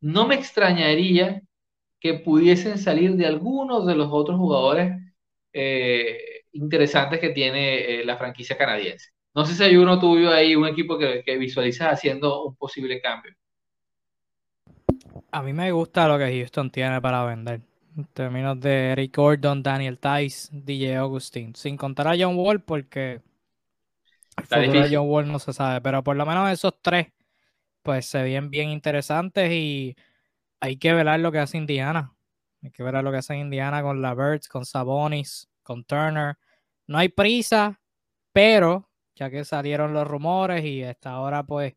no me extrañaría que pudiesen salir de algunos de los otros jugadores eh, interesantes que tiene eh, la franquicia canadiense. No sé si hay uno tuyo ahí, un equipo que, que visualizas haciendo un posible cambio. A mí me gusta lo que Houston tiene para vender. En términos de Eric Gordon, Daniel Tice, DJ Augustin. Sin contar a John Wall porque El futuro de John Wall no se sabe, pero por lo menos esos tres, pues se ven bien interesantes y hay que ver lo que hace Indiana. Hay que ver lo que hace Indiana con la Birds, con Sabonis, con Turner. No hay prisa, pero ya que salieron los rumores y hasta ahora pues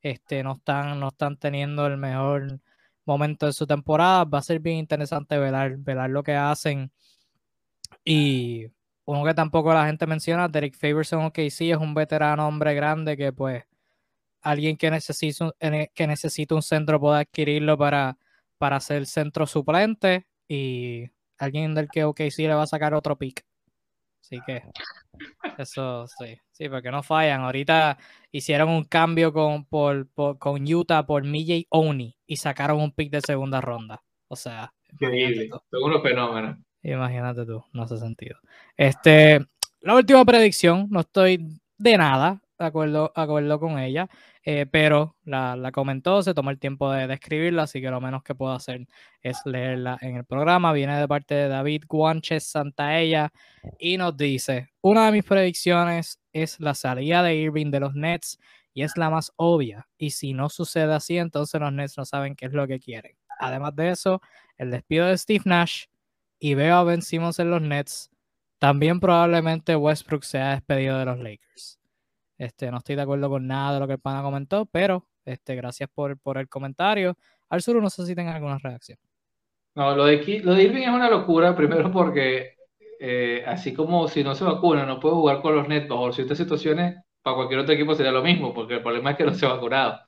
este, no, están, no están teniendo el mejor momento de su temporada, va a ser bien interesante velar, velar lo que hacen. Y uno que tampoco la gente menciona, Derek Favorson, que sí es un veterano hombre grande que pues alguien que necesita un, que necesita un centro puede adquirirlo para, para ser centro suplente y alguien del que OKC le va a sacar otro pick. Así que eso sí, sí, porque no fallan. Ahorita hicieron un cambio con, por, con Utah por Mijay Oni y sacaron un pick de segunda ronda. O sea, increíble. Son unos fenómenos. Imagínate tú, no hace sentido. Este, la última predicción, no estoy de nada de acuerdo, acuerdo con ella, eh, pero la, la, comentó, se tomó el tiempo de, describirla, así que lo menos que puedo hacer es leerla en el programa. Viene de parte de David Guanches Santaella y nos dice, una de mis predicciones es la salida de Irving de los Nets y es la más obvia. Y si no sucede así, entonces los Nets no saben qué es lo que quieren. Además de eso, el despido de Steve Nash y veo a Ben Simmons en los Nets. También probablemente Westbrook sea despedido de los Lakers. Este, no estoy de acuerdo con nada de lo que el pana comentó, pero este, gracias por, por el comentario. Al sur no sé si tengan alguna reacción. No, lo de, lo de Irving es una locura, primero porque eh, así como si no se vacuna, no puede jugar con los Nets bajo ciertas situaciones, para cualquier otro equipo sería lo mismo, porque el problema es que no se ha vacunado.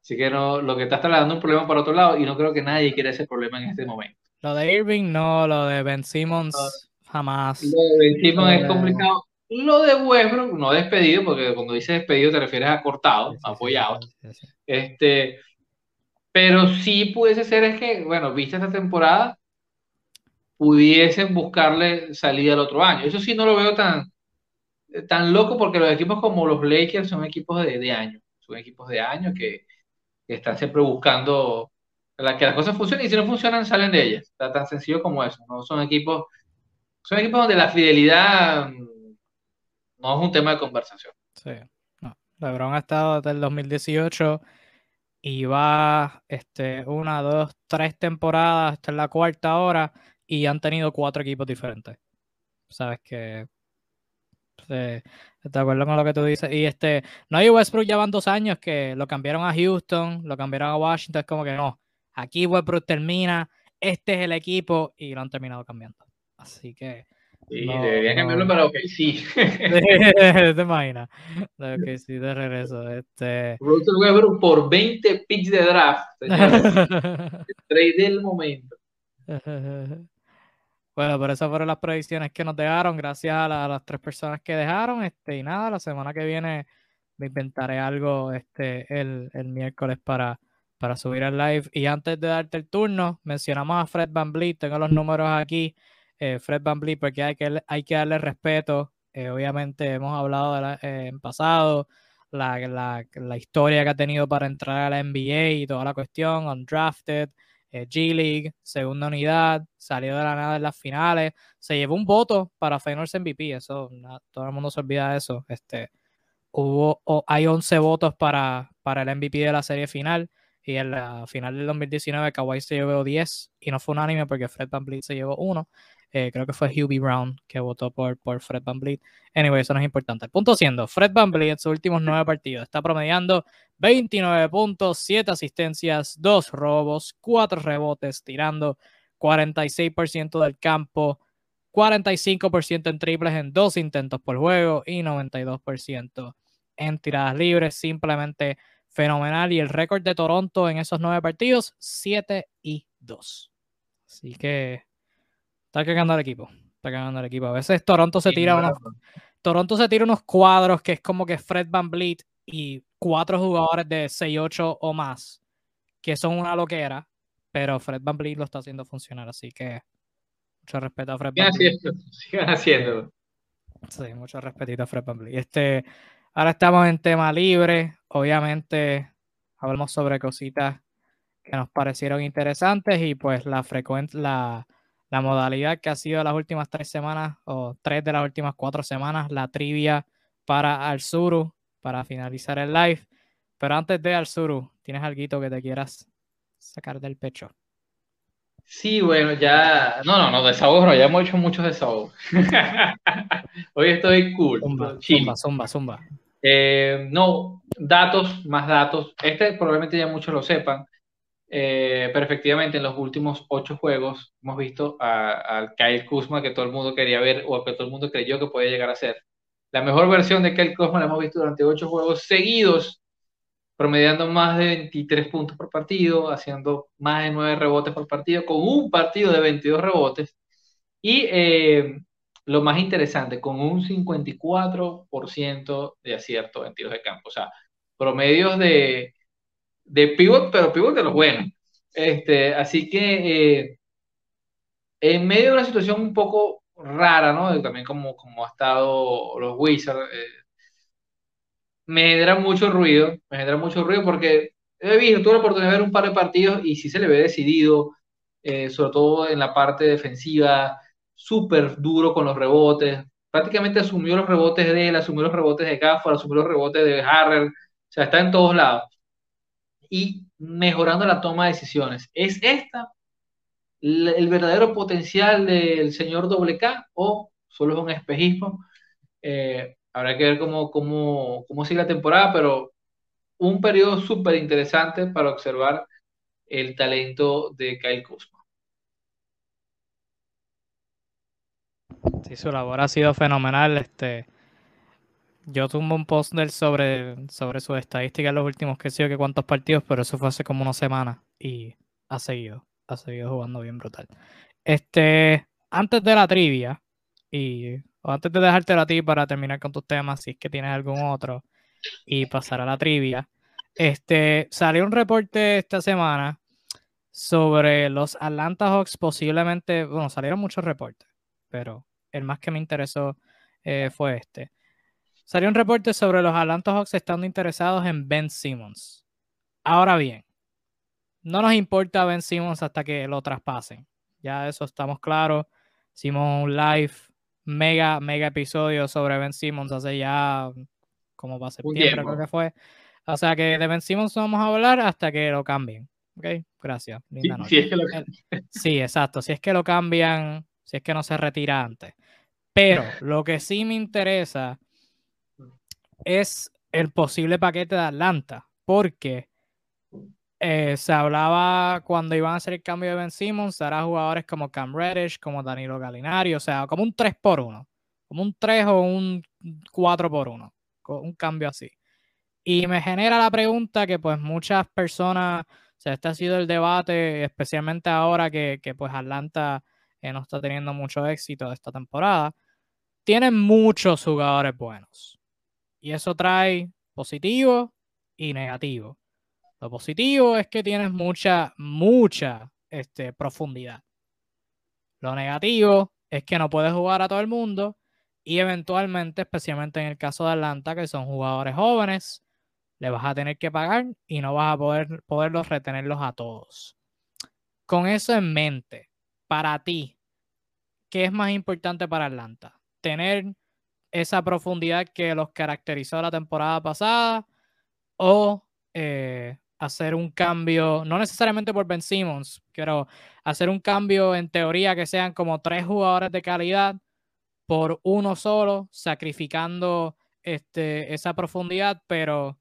Así que no, lo que está trasladando un problema para otro lado y no creo que nadie quiera ese problema en este momento. Lo de Irving no, lo de Ben Simmons jamás. Lo de Ben Simmons es complicado. Lo de Westbrook, no despedido, porque cuando dices despedido te refieres a cortado, apoyado. este, pero sí pudiese ser es que, bueno, viste esta temporada, pudiesen buscarle salida el otro año. Eso sí no lo veo tan, tan loco porque los equipos como los Lakers son equipos de, de año. Son equipos de año que, que están siempre buscando la, que las cosas funcionen y si no funcionan salen de ellas. Está tan sencillo como eso. ¿no? Son equipos, son equipos donde la fidelidad no es un tema de conversación. Sí. No. LeBron ha estado desde el 2018 y va este, una, dos, tres temporadas, es la cuarta hora y han tenido cuatro equipos diferentes. Sabes que de acuerdo con lo que tú dices. Y este, no hay Westbrook ya van dos años que lo cambiaron a Houston, lo cambiaron a Washington, es como que no aquí Westbrook termina, este es el equipo y lo han terminado cambiando. Así que. Sí, debería cambiarlo para OKC. Sí. ¿Te imaginas? De OKC de regreso. Este... Russell Westbrook por 20 picks de draft. el trade del momento. Bueno, pero esas fueron las predicciones que nos dejaron. Gracias a, las tres personas que dejaron. Este, y nada, la semana que viene me inventaré algo este, el, el miércoles para para subir al live. Y antes de darte el turno, mencionamos a Fred Van Vliet, tengo los números aquí. Eh, Fred Van Vliet, porque hay que, hay que darle respeto. Eh, obviamente hemos hablado de eh, en pasado la, la, la, historia que ha tenido para entrar a la NBA y toda la cuestión, undrafted, G League, segunda unidad, salió de la nada en las finales, se llevó un voto para Finals MVP, eso todo el mundo se olvida de eso. Este, hubo, hay 11 votos para, para el MVP de la serie final. Y en la final del 2019 Kawhi se llevó 10 y no fue unánime porque Fred Van se llevó uno. Eh, creo que fue Hubie Brown que votó por, por Fred Van Anyway, eso no es importante. El punto siendo, Fred Van en sus últimos nueve partidos está promediando 29 puntos, 7 asistencias, 2 robos, 4 rebotes, tirando 46% del campo, 45% en triples en dos intentos por juego y 92% en tiradas libres. Simplemente fenomenal. Y el récord de Toronto en esos nueve partidos, 7 y 2. Así que está cagando el equipo. Está cagando el equipo. A veces Toronto se tira unos, Toronto se tira unos cuadros que es como que Fred Van Vliet y cuatro jugadores de 6-8 o más, que son una loquera, pero Fred Van Vliet lo está haciendo funcionar. Así que mucho respeto a Fred Van Vliet. Sigan haciéndolo. Sí, mucho respeto a Fred Van Vliet. Este, Ahora estamos en tema libre. Obviamente hablamos sobre cositas que nos parecieron interesantes y pues la frecuencia, la, la modalidad que ha sido las últimas tres semanas o tres de las últimas cuatro semanas, la trivia para Arzuru para finalizar el live. Pero antes de Arzuru, ¿tienes algo que te quieras sacar del pecho? Sí, bueno, ya. No, no, no, desahogos no, ya hemos hecho muchos desahogos. Hoy estoy cool. Zumba, zumba, zumba, zumba. Eh, no, datos, más datos. Este probablemente ya muchos lo sepan. Eh, pero efectivamente, en los últimos ocho juegos hemos visto al Kyle Kuzma que todo el mundo quería ver o que todo el mundo creyó que podía llegar a ser. La mejor versión de Kyle Kuzma la hemos visto durante ocho juegos seguidos promediando más de 23 puntos por partido, haciendo más de 9 rebotes por partido, con un partido de 22 rebotes. Y eh, lo más interesante, con un 54% de acierto en tiros de campo. O sea, promedios de, de pivot, pero pivot de los buenos. Este, así que eh, en medio de una situación un poco rara, ¿no? También como, como ha estado los Wizards, eh, me genera mucho ruido, me genera mucho ruido porque he visto, tuve la oportunidad de ver un par de partidos y sí se le ve decidido, eh, sobre todo en la parte defensiva, súper duro con los rebotes, prácticamente asumió los rebotes de él, asumió los rebotes de Gafford, asumió los rebotes de Harrell, o sea, está en todos lados. Y mejorando la toma de decisiones. ¿Es esta el verdadero potencial del señor K o solo es un espejismo? Eh, Habrá que ver cómo, cómo, cómo sigue la temporada, pero un periodo súper interesante para observar el talento de Kyle Kuzma. Sí, su labor ha sido fenomenal. Este, yo tuve un post del sobre, sobre su estadística en los últimos, que sé yo que cuántos partidos, pero eso fue hace como una semana y ha seguido, ha seguido jugando bien brutal. Este, antes de la trivia, y antes de dejártelo a ti para terminar con tus temas, si es que tienes algún otro, y pasar a la trivia, este, salió un reporte esta semana sobre los Atlanta Hawks posiblemente, bueno, salieron muchos reportes, pero el más que me interesó eh, fue este. Salió un reporte sobre los Atlanta Hawks estando interesados en Ben Simmons. Ahora bien, no nos importa Ben Simmons hasta que lo traspasen. Ya eso estamos claros. Hicimos un live mega, mega episodio sobre Ben Simmons hace ya como para septiembre, creo que fue. O sea que de Ben Simmons vamos a hablar hasta que lo cambien. Ok, gracias. sí, exacto. Si es que lo cambian, si es que no se retira antes. Pero lo que sí me interesa es el posible paquete de Atlanta, porque eh, se hablaba cuando iban a hacer el cambio de Ben Simmons, hará jugadores como Cam Reddish, como Danilo Gallinari, o sea, como un 3 por 1, como un 3 o un 4 por 1, un cambio así. Y me genera la pregunta que pues muchas personas, o sea, este ha sido el debate, especialmente ahora que, que pues Atlanta eh, no está teniendo mucho éxito esta temporada, tienen muchos jugadores buenos. Y eso trae positivo y negativo. Lo positivo es que tienes mucha, mucha este, profundidad. Lo negativo es que no puedes jugar a todo el mundo y eventualmente, especialmente en el caso de Atlanta, que son jugadores jóvenes, le vas a tener que pagar y no vas a poder poderlos retenerlos a todos. Con eso en mente, para ti, ¿qué es más importante para Atlanta? ¿Tener esa profundidad que los caracterizó la temporada pasada o eh, hacer un cambio, no necesariamente por Ben Simmons, pero hacer un cambio en teoría que sean como tres jugadores de calidad por uno solo, sacrificando este, esa profundidad, pero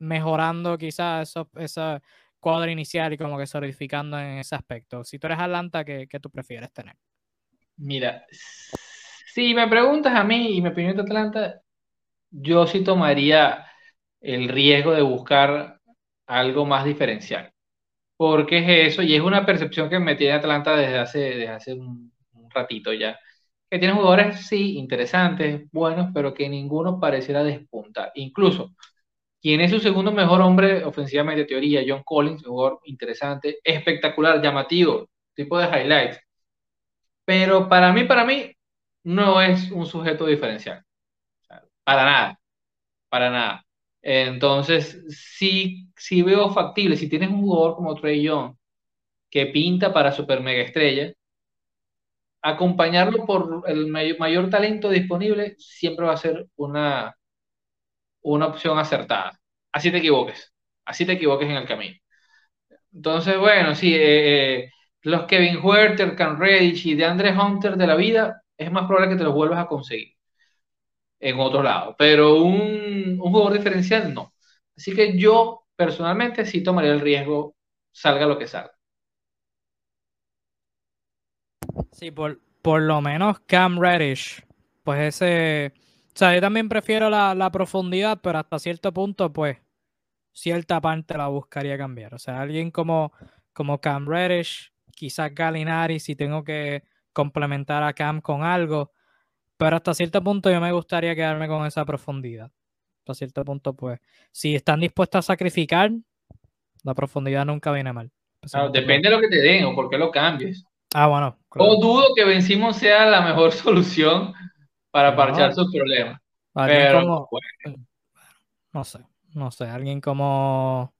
mejorando quizás esa cuadro inicial y como que solidificando en ese aspecto. Si tú eres Atlanta, ¿qué, ¿qué, tú prefieres tener? Mira, si me preguntas a mí y mi opinión de Atlanta, yo sí tomaría el riesgo de buscar algo más diferencial. Porque es eso, y es una percepción que me tiene Atlanta desde hace, desde hace un, ratito ya. Que tiene jugadores, sí, interesantes, buenos, pero que ninguno pareciera despuntar. Incluso, quien es su segundo mejor hombre ofensivamente teoría, John Collins, un jugador interesante, espectacular, llamativo, tipo de highlights. Pero para mí, para mí, no es un sujeto diferencial. para nada, para nada. Entonces, sí, sí veo factible. Si tienes un jugador como Trey Young que pinta para super mega estrella, acompañarlo por el mayor, talento disponible siempre va a ser una, una opción acertada. Así te equivoques, así te equivoques en el camino. Entonces, bueno, sí, eh, eh, los Kevin Huerter, Can Reddish y de Andre Hunter de la vida, es más probable que te los vuelvas a conseguir en otro lado, pero un, un jugador diferencial no. Así que yo personalmente sí tomaría el riesgo, salga lo que salga. Sí, por, por lo menos Cam Reddish, pues ese, o sea, yo también prefiero la, profundidad, pero hasta cierto punto, pues, cierta parte la buscaría cambiar. O sea, alguien como, como Cam Reddish, quizás Galinari, si tengo que complementar a Cam con algo, pero hasta cierto punto yo me gustaría quedarme con esa profundidad. Hasta cierto punto, pues, si están dispuestos a sacrificar, la profundidad nunca viene mal. depende de lo que te den o por qué lo cambies. Ah, bueno. O dudo que vencimos sea la mejor solución para parchar sus problemas. Pero, no sé, no sé, alguien como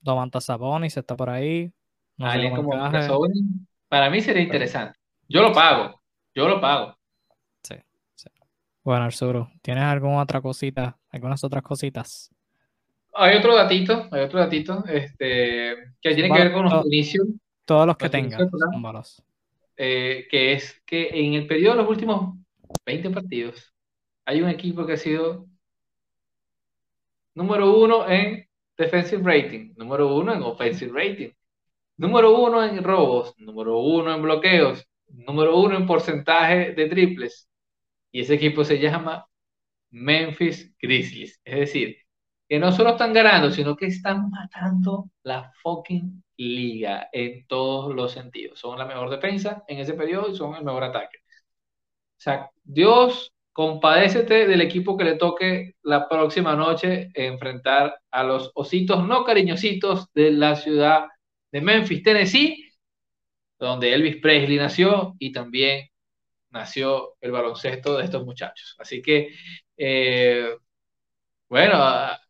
Domantas Sabonis está por ahí. alguien como para mí sería interesante. Yo lo pago, yo lo pago. Sí, sí. Bueno, Arzuro, ¿tienes alguna otra cosita, algunas otras cositas? Hay otro datito, hay otro datito, este, que tiene que ver con los inicios todos los que tengan eh, que es que en el periodo de los últimos 20 partidos hay un equipo que ha sido número uno en defensive rating, número uno en offensive rating, número uno en robos, número uno en bloqueos, número uno en porcentaje de triples. Y ese equipo se llama Memphis Grizzlies. Es decir, que no solo están ganando, sino que están matando la fucking liga en todos los sentidos. Son la mejor defensa en ese periodo y son el mejor ataque. O sea, Dios, compadécete del equipo que le toque la próxima noche enfrentar a los ositos no cariñositos de la ciudad de Memphis, Tennessee, donde Elvis Presley nació y también nació el baloncesto de estos muchachos. Así que eh, bueno,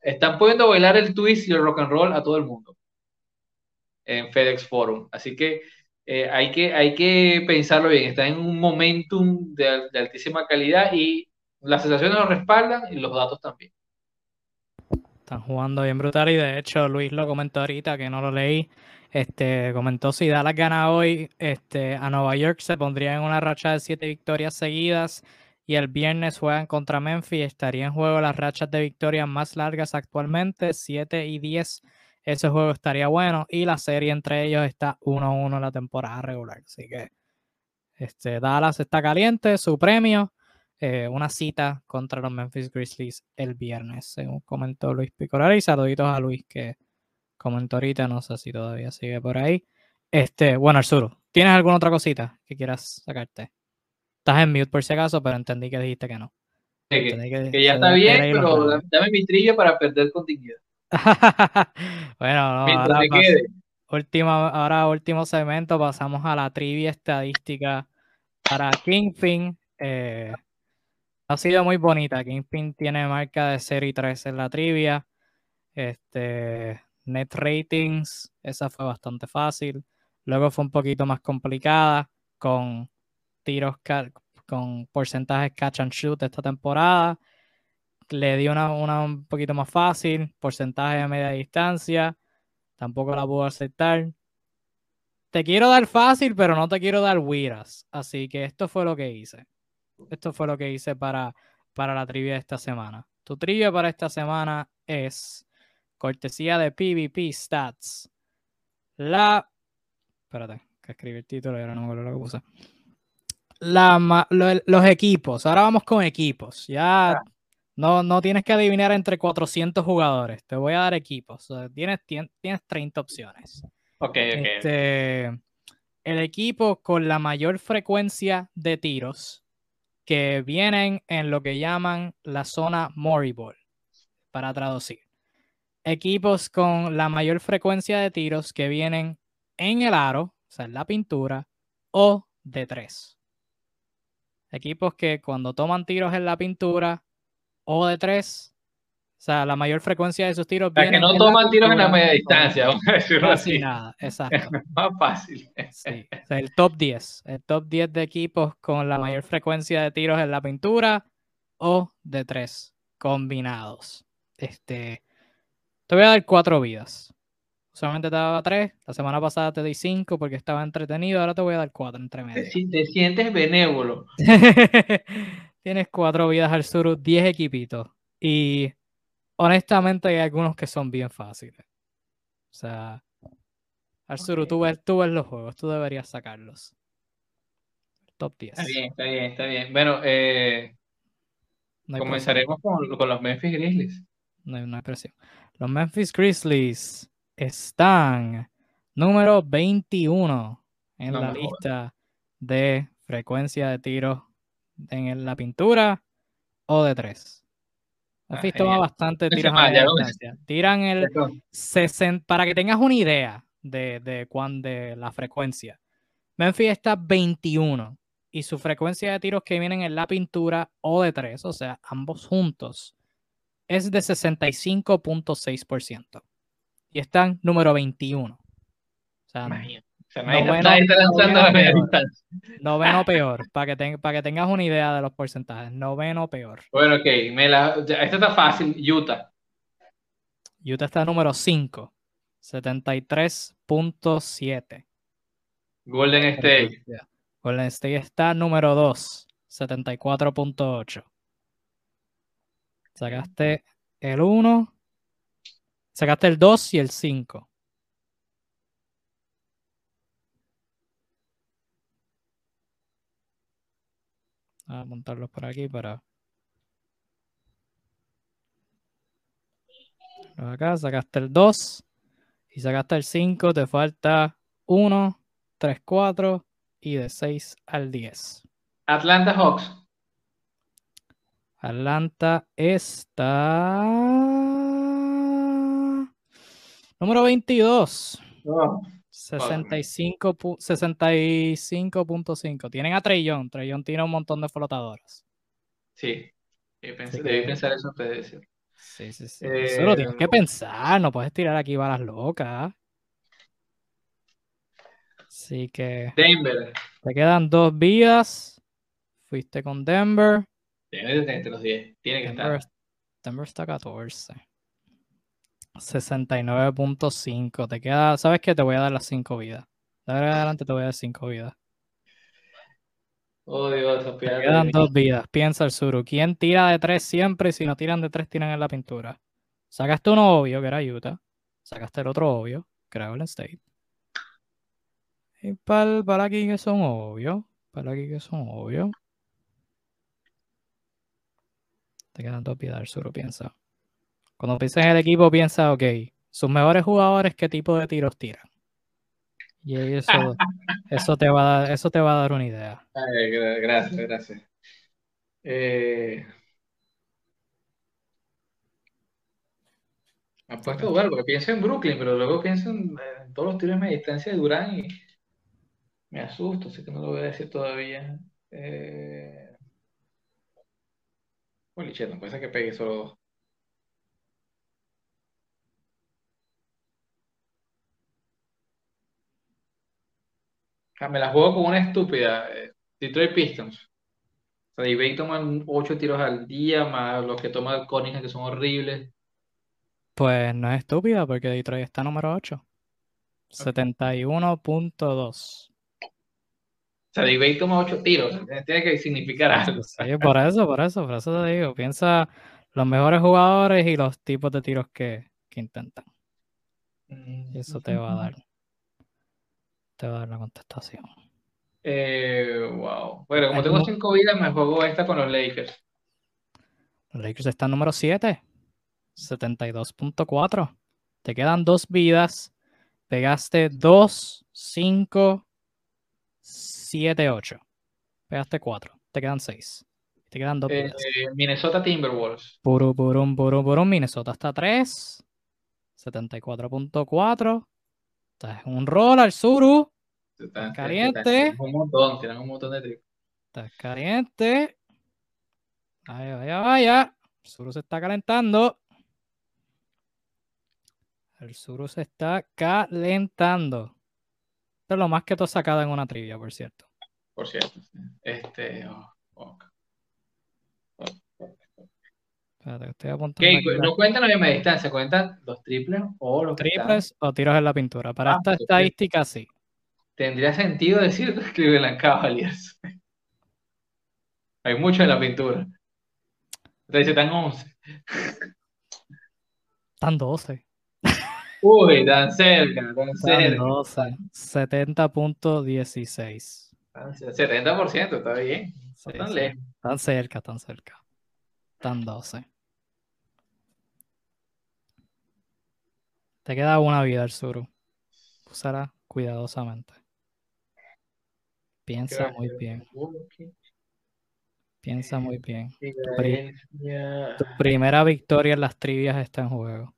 están pudiendo bailar el twist y el rock and roll a todo el mundo en FedEx Forum. Así que eh, hay que, hay que pensarlo bien. Está en un momentum de, altísima calidad y las sensaciones lo respaldan y los datos también. Están jugando bien brutal y de hecho Luis lo comentó ahorita que no lo leí. Este, comentó si Dallas gana hoy, este, a Nueva York se pondría en una racha de siete victorias seguidas y el viernes juegan contra Memphis. Estaría en juego las rachas de victorias más largas actualmente, 7 y 10. Ese juego estaría bueno y la serie entre ellos está 1-1 en la temporada regular. Así que este, Dallas está caliente, su premio, eh, una cita contra los Memphis Grizzlies el viernes, según comentó Luis Picorari. Saluditos a Luis que comentó ahorita, no sé si todavía sigue por ahí. Este, bueno, Arzuro, ¿tienes alguna otra cosita que quieras sacarte? Estás en mute por si acaso, pero entendí que dijiste que no. que, ya está bien, pero dame mi trivia para perder con bueno, ahora, última, último segmento, pasamos a la trivia estadística para Kingpin. Eh, ha sido muy bonita. Kingpin tiene marca de 0 y 3 en la trivia. Este, net ratings, esa fue bastante fácil. Luego fue un poquito más complicada con tiros con porcentajes catch and shoot esta temporada. Le dio una, un poquito más fácil, porcentaje de media distancia. Tampoco la pudo aceptar. Te quiero dar fácil, pero no te quiero dar wiras. Así que esto fue lo que hice. Esto fue lo que hice para, para la trivia de esta semana. Tu trivia para esta semana es cortesía de PvP Stats. La. Espérate, que escribí el título y ahora no me acuerdo lo que puse los equipos. Ahora vamos con equipos. Ya ah. no, no tienes que adivinar entre 400 jugadores. Te voy a dar equipos. tienes, tienes, 30 opciones. Ok, este, el equipo con la mayor frecuencia de tiros que vienen en lo que llaman la zona Moriball, para traducir. Equipos con la mayor frecuencia de tiros que vienen en el aro, o sea, en la pintura, o de tres. Equipos que cuando toman tiros en la pintura o de tres sea, la mayor frecuencia de sus tiros. O sea, que no toman tiros en la media distancia, vamos a decirlo Casi así. nada, exacto. Más fácil. Sí, o sea, el top 10. El top 10 de equipos con la mayor frecuencia de tiros en la pintura o de tres combinados. Este, te voy a dar cuatro vidas. Solamente te daba tres. La semana pasada te di cinco porque estaba entretenido. Ahora te voy a dar cuatro entre medio. Si te sientes benévolo. Tienes cuatro vidas al sur, 10 equipitos. Y honestamente hay algunos que son bien fáciles. O sea, al sur, Ok. tú, ves, tú ves los juegos, tú deberías sacarlos. Top 10. Está bien, está bien, está bien. Bueno, eh, No comenzaremos con, con los Memphis Grizzlies. No hay- no hay presión. Los Memphis Grizzlies están número 21 en No la lista de frecuencia de tiros en la pintura o de tres. Ah, Memphis toma genial. bastante Ese tiros a media distancia. Tiran el 60, para que tengas una idea de, de, cuán- de la frecuencia. Memphis está 21 y su frecuencia de tiros que vienen en la pintura o de tres, o sea, ambos juntos, es de 65.6%. Y están número 21. O sea, Imagínate. Noveno- lanzando peor, para que, ten- para que tengas una idea de los porcentajes. Noveno peor. Bueno, ok. Me la, esta está fácil. Utah. Utah está número 5, 73.7. Golden State. Golden State está número 2, 74.8. Sacaste el 1, sacaste el 2 y el 5. Voy a montarlos por aquí para. Acá sacaste el 2 y sacaste el 5, te falta 1, 3, 4 y de 6 al 10. Atlanta Hawks. Atlanta está. Número 22. Oh, 65 pu- 65.5. Tienen a Trellón. Trellón tiene un montón de flotadoras. sí. Debí que- pensar eso antes de decir. Sí, sí, sí. Eso lo tienes que Eh, pensar. No puedes tirar aquí balas locas. Así que Denver. te quedan dos vidas. Fuiste con Denver. Tiene que estar entre los 10. Tiene que Denver, estar. Denver está 14. 69.5. Te queda, ¿sabes qué? Te voy a dar las 5 vidas. De ahora en adelante te voy a dar 5 vidas. Oh, Dios, Te quedan dos vidas. Piensa el Suru. ¿Quién tira de 3 siempre? Y si no tiran de 3, tiran en la pintura. Sacaste uno obvio, que era Utah. Sacaste el otro obvio, que era Golden State. Y para, para aquí que son obvios. Para aquí que son obvios. Te quedan dos vidas, el Suru, piensa. Cuando piensas en el equipo, piensa, ok, sus mejores jugadores, ¿qué tipo de tiros tiran? Y eso, eso, te va a dar, eso te va a dar una idea. Ay, gra- gracias, gracias. Eh, me ha puesto a dudar porque pienso en Brooklyn, pero luego pienso en, en todos los tiros de media distancia de Durán y me asusto, así que no lo voy a decir todavía. Eh, shit, no puede ser que pegue solo dos. Ah, me la juego con una estúpida. eh, Detroit Pistons. O sea, Debate toman 8 tiros al día, más los que toma Cunningham, que son horribles. Pues no es estúpida porque Detroit está número 8. 71.2. Sea, Debate toma 8 tiros. Tiene que significar algo. Sí, por eso, por eso, por eso te digo. Piensa los mejores jugadores y los tipos de tiros que, que intentan. Y eso te va a dar. Te va a dar la contestación. Eh, wow. Bueno, como tengo 5 vidas, me juego esta con los Lakers. Los Lakers están número 7. 72.4. Te quedan dos vidas. Pegaste 2, 5, 7, 8. Pegaste 4. Te quedan 6. Te quedan dos Eh, vidas. Minnesota Timberwolves. Puru, purum, puru, purum. Minnesota está 3. 74.4. Estás en un roll al suru. Están- Caliente. tienen Un montón, tienen un montón de tiros. Estás caliente. Vaya, vaya, vaya. El suru se está calentando. El Suru se está calentando. Esto es lo más que tú has sacado en una trivia, por cierto. Por cierto. Este. oh, oh. Espérate, estoy apuntando no cuentan la misma distancia, cuentan los triples o los que están- triples o tiros en la pintura. Para Ah, esta estadística, sí. Tendría sentido decir que Cleveland Cavaliers. Hay mucho en la pintura. Te dice, están 11. Están 12. Uy, tan cerca, tan cerca. 12. 70.16. Tan cerca. 70%, está bien. Sí, tan sí. lejos. Están cerca, están cerca. Están 12. Te queda una vida, el Suru. Úsala cuidadosamente. Piensa muy bien. Piensa muy bien. Tu primera victoria en las trivias está en juego.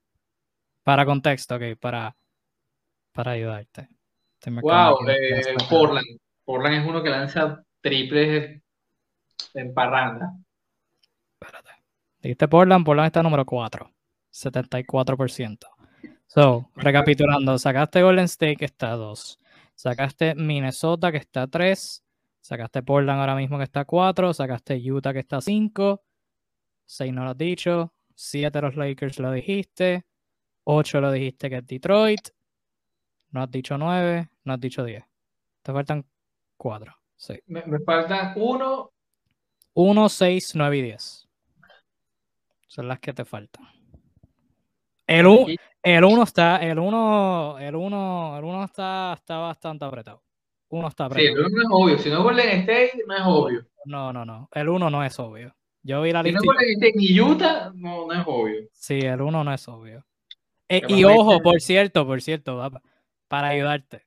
Para contexto, ok, para, para ayudarte. Wow, eh. Portland. Portland es uno que lanza triples en parranda. Espérate. Dijiste Portland, Portland está número 4. 74%. So, recapitulando, sacaste Golden State que está a 2. Sacaste Minnesota que está a 3. Sacaste Portland ahora mismo que está a 4. Sacaste Utah que está a 5. 6 no lo has dicho. 7 los Lakers lo dijiste. 8 lo dijiste que es Detroit. No has dicho 9. No has dicho 10. Te faltan 4. Sí. Me, me faltan uno. 1, 6, 9 y 10. Son las que te faltan. El 1 Aquí- el uno está, el 1, el 1, el 1 está, está bastante apretado. 1 está Sí, apretado. pero no es obvio. Si no es Golden State, no es obvio. No, no, no. El 1 no es obvio. Yo vi la Si no lista. es y- Golden State ni Utah, no, no es obvio. Sí, el 1 no es obvio. Eh, y ojo, por cierto, por cierto, va- para ayudarte.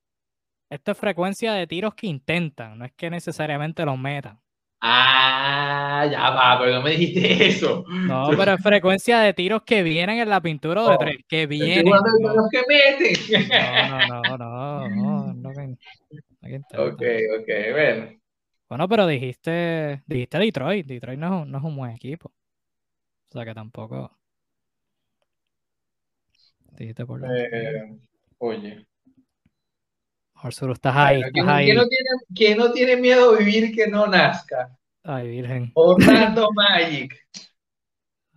Esto es frecuencia de tiros que intentan, no es que necesariamente los metan. Ah, ya va, pero no me dijiste eso. No, pero es frecuencia de tiros que vienen en la pintura de Oh, tres, que vienen. los que meten. No, no, no, no, no. Ok, ok, bueno. Bueno, pero dijiste, dijiste Detroit. Detroit no es, un, no es un buen equipo. O sea que tampoco. Dijiste por Eh, oye. Arsuro, estás ahí, ¿Quién, estás no- ahí. quién no tiene, quién no tiene miedo a vivir que no nazca? Ay, virgen. Orlando Magic.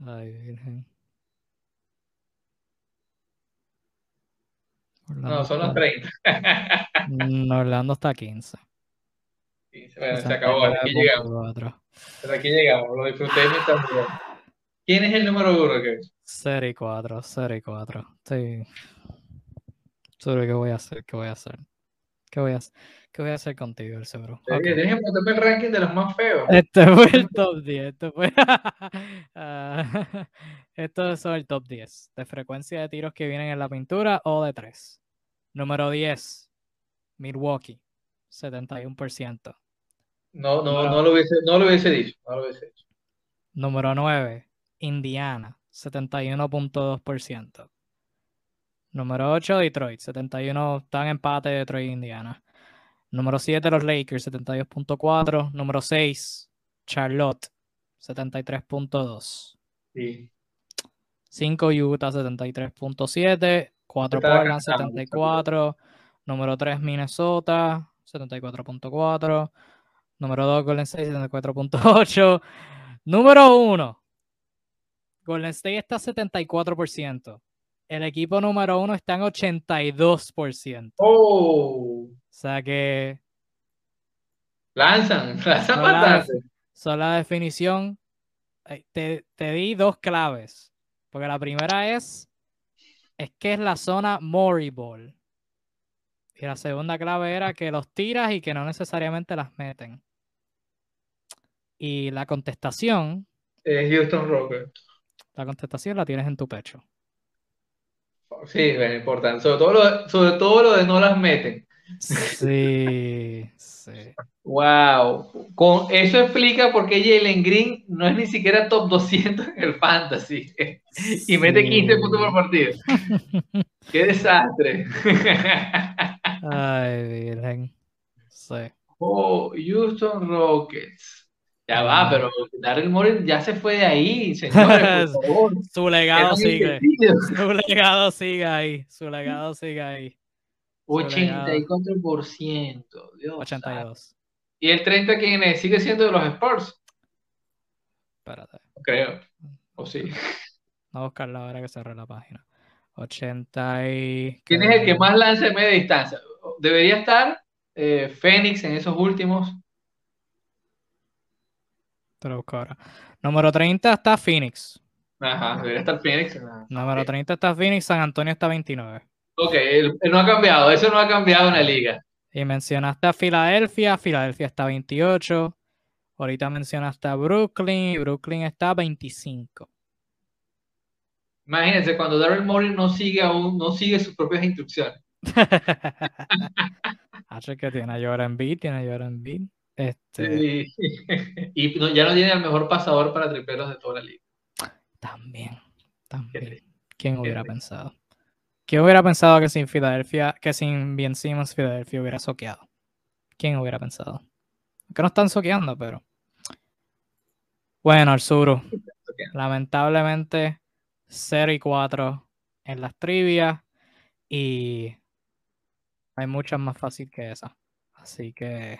Ay, virgen. No, Orlando son los está- 30. Mm, Orlando está a 15. Bueno, se acabó. Hasta aquí llegamos. 69.4. Hasta aquí llegamos. Lo disfruté mientras. ¿Quién es el número uno? Kevin? 0 y 4, 0 y 4. Estoy. Sobre qué voy a hacer, qué voy a hacer. ¿Qué voy a? ¿Qué voy a hacer contigo, el seguro? Ok. Tienes que el ranking de los más feos. Este fue el top 10. Esto fue. Ah, Estos son el top 10 de frecuencia de tiros que vienen en la pintura o de 3. Número 10, Milwaukee, 71%. No, no, Número- no lo hubiese, no lo hubiese dicho. No lo hubiese dicho. Número 9, Indiana, 71.2%. Número 8, Detroit, 71, están empate Detroit e Indiana. Número 7, los Lakers, 72.4. Número 6, Charlotte, 73.2. Sí. 5 Utah 73.7, 4 Estaba Portland cansado, 74, número 3 Minnesota 74.4, número 2 Golden State 74.8, número 1 Golden State está 74%, el equipo número 1 está en 82%, o Oh, sea que lanzan, lanzan No la- son la definición, te, te di dos claves, porque la primera es, es que es la zona Mori Ball. Y la segunda clave era que los tiras y que no necesariamente las meten. Y la contestación, Eh, Houston Rockets. La contestación la tienes en tu pecho. Sí, es importante. Sobre todo, lo, sobre todo lo de no las meten. Sí, sí. Wow. Con eso explica por qué Jalen Green no es ni siquiera top 200 en el fantasy. Y mete 15 puntos por partido. ¡Qué desastre! Ay, virgen. Sí. Oh, Houston Rockets. Ya va, pero Daryl Morey ya se fue de ahí, señores, por favor. Su legado sigue. Su legado sigue ahí. Su legado sigue ahí. 84%. Dios 82. ¿Y el 30 quién es? ¿Sigue siendo de los Spurs? Espérate. Creo. ¿O sí? Vamos a buscarla ahora que cerré la página. 80 y... ¿Quién es el que más lanza en media distancia? Debería estar eh, Fénix en esos últimos. Te lo busco ahora. Número 30 está Phoenix. Ajá, debería estar Phoenix. Número 30 está Phoenix, San Antonio está 29. Ok, él, no ha cambiado, eso no ha cambiado en la liga. Y mencionaste a Filadelfia, Filadelfia está 28. Ahorita mencionaste a Brooklyn, y Brooklyn está 25. Imagínense, cuando Daryl Morey no sigue aún, no sigue sus propias instrucciones. Hace que tiene a Jordan Beat, tiene a Jordan Beat. Este... y ya no tiene el mejor pasador para triperos de toda la liga. También, también. ¿Quién hubiera pensado? ¿Quién hubiera pensado que sin Filadelfia, que sin Ben Simmons Filadelfia hubiera soqueado? ¿Quién hubiera pensado? Que no están soqueando, pero. Bueno, Arzuro. Lamentablemente, 0 y 4 en las trivias. Y hay muchas más fácil que esa. Así que.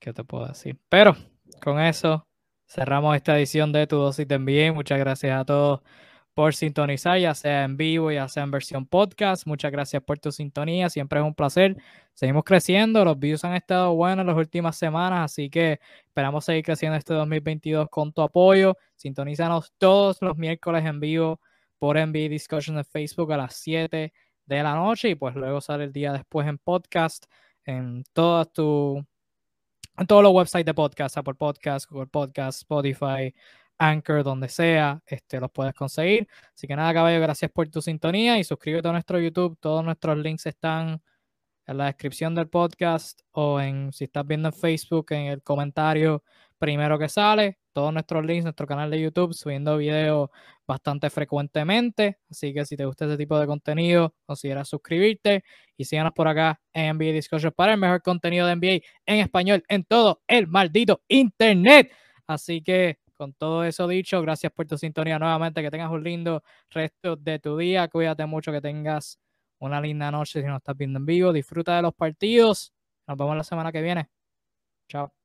¿Qué te puedo decir? Pero con eso cerramos esta edición de Tu Dosis de NBA. Muchas gracias a todos por sintonizar, ya sea en vivo, ya sea en versión podcast. Muchas gracias por tu sintonía, siempre es un placer. Seguimos creciendo, los views han estado buenos en las últimas semanas, así que esperamos seguir creciendo este 2022 con tu apoyo. Sintonízanos todos los miércoles en vivo por NBA Discussion en Facebook a las 7 de la noche y pues luego sale el día después en podcast, en todas tu en todos los websites de podcast, Apple Podcast, Google Podcast, Spotify, Anchor, donde sea, este, los puedes conseguir. Así que nada, caballo, gracias por tu sintonía y suscríbete a nuestro YouTube. Todos nuestros links están en la descripción del podcast o en, si estás viendo en Facebook, en el comentario primero que sale. Todos nuestros links, nuestro canal de YouTube, subiendo videos bastante frecuentemente. Así que si te gusta ese tipo de contenido, considera suscribirte y síganos por acá en NBA Discussion para el mejor contenido de NBA en español en todo el maldito Internet. Así que con todo eso dicho, gracias por tu sintonía nuevamente. Que tengas un lindo resto de tu día. Cuídate mucho, que tengas una linda noche si no estás viendo en vivo. Disfruta de los partidos. Nos vemos la semana que viene. Chao.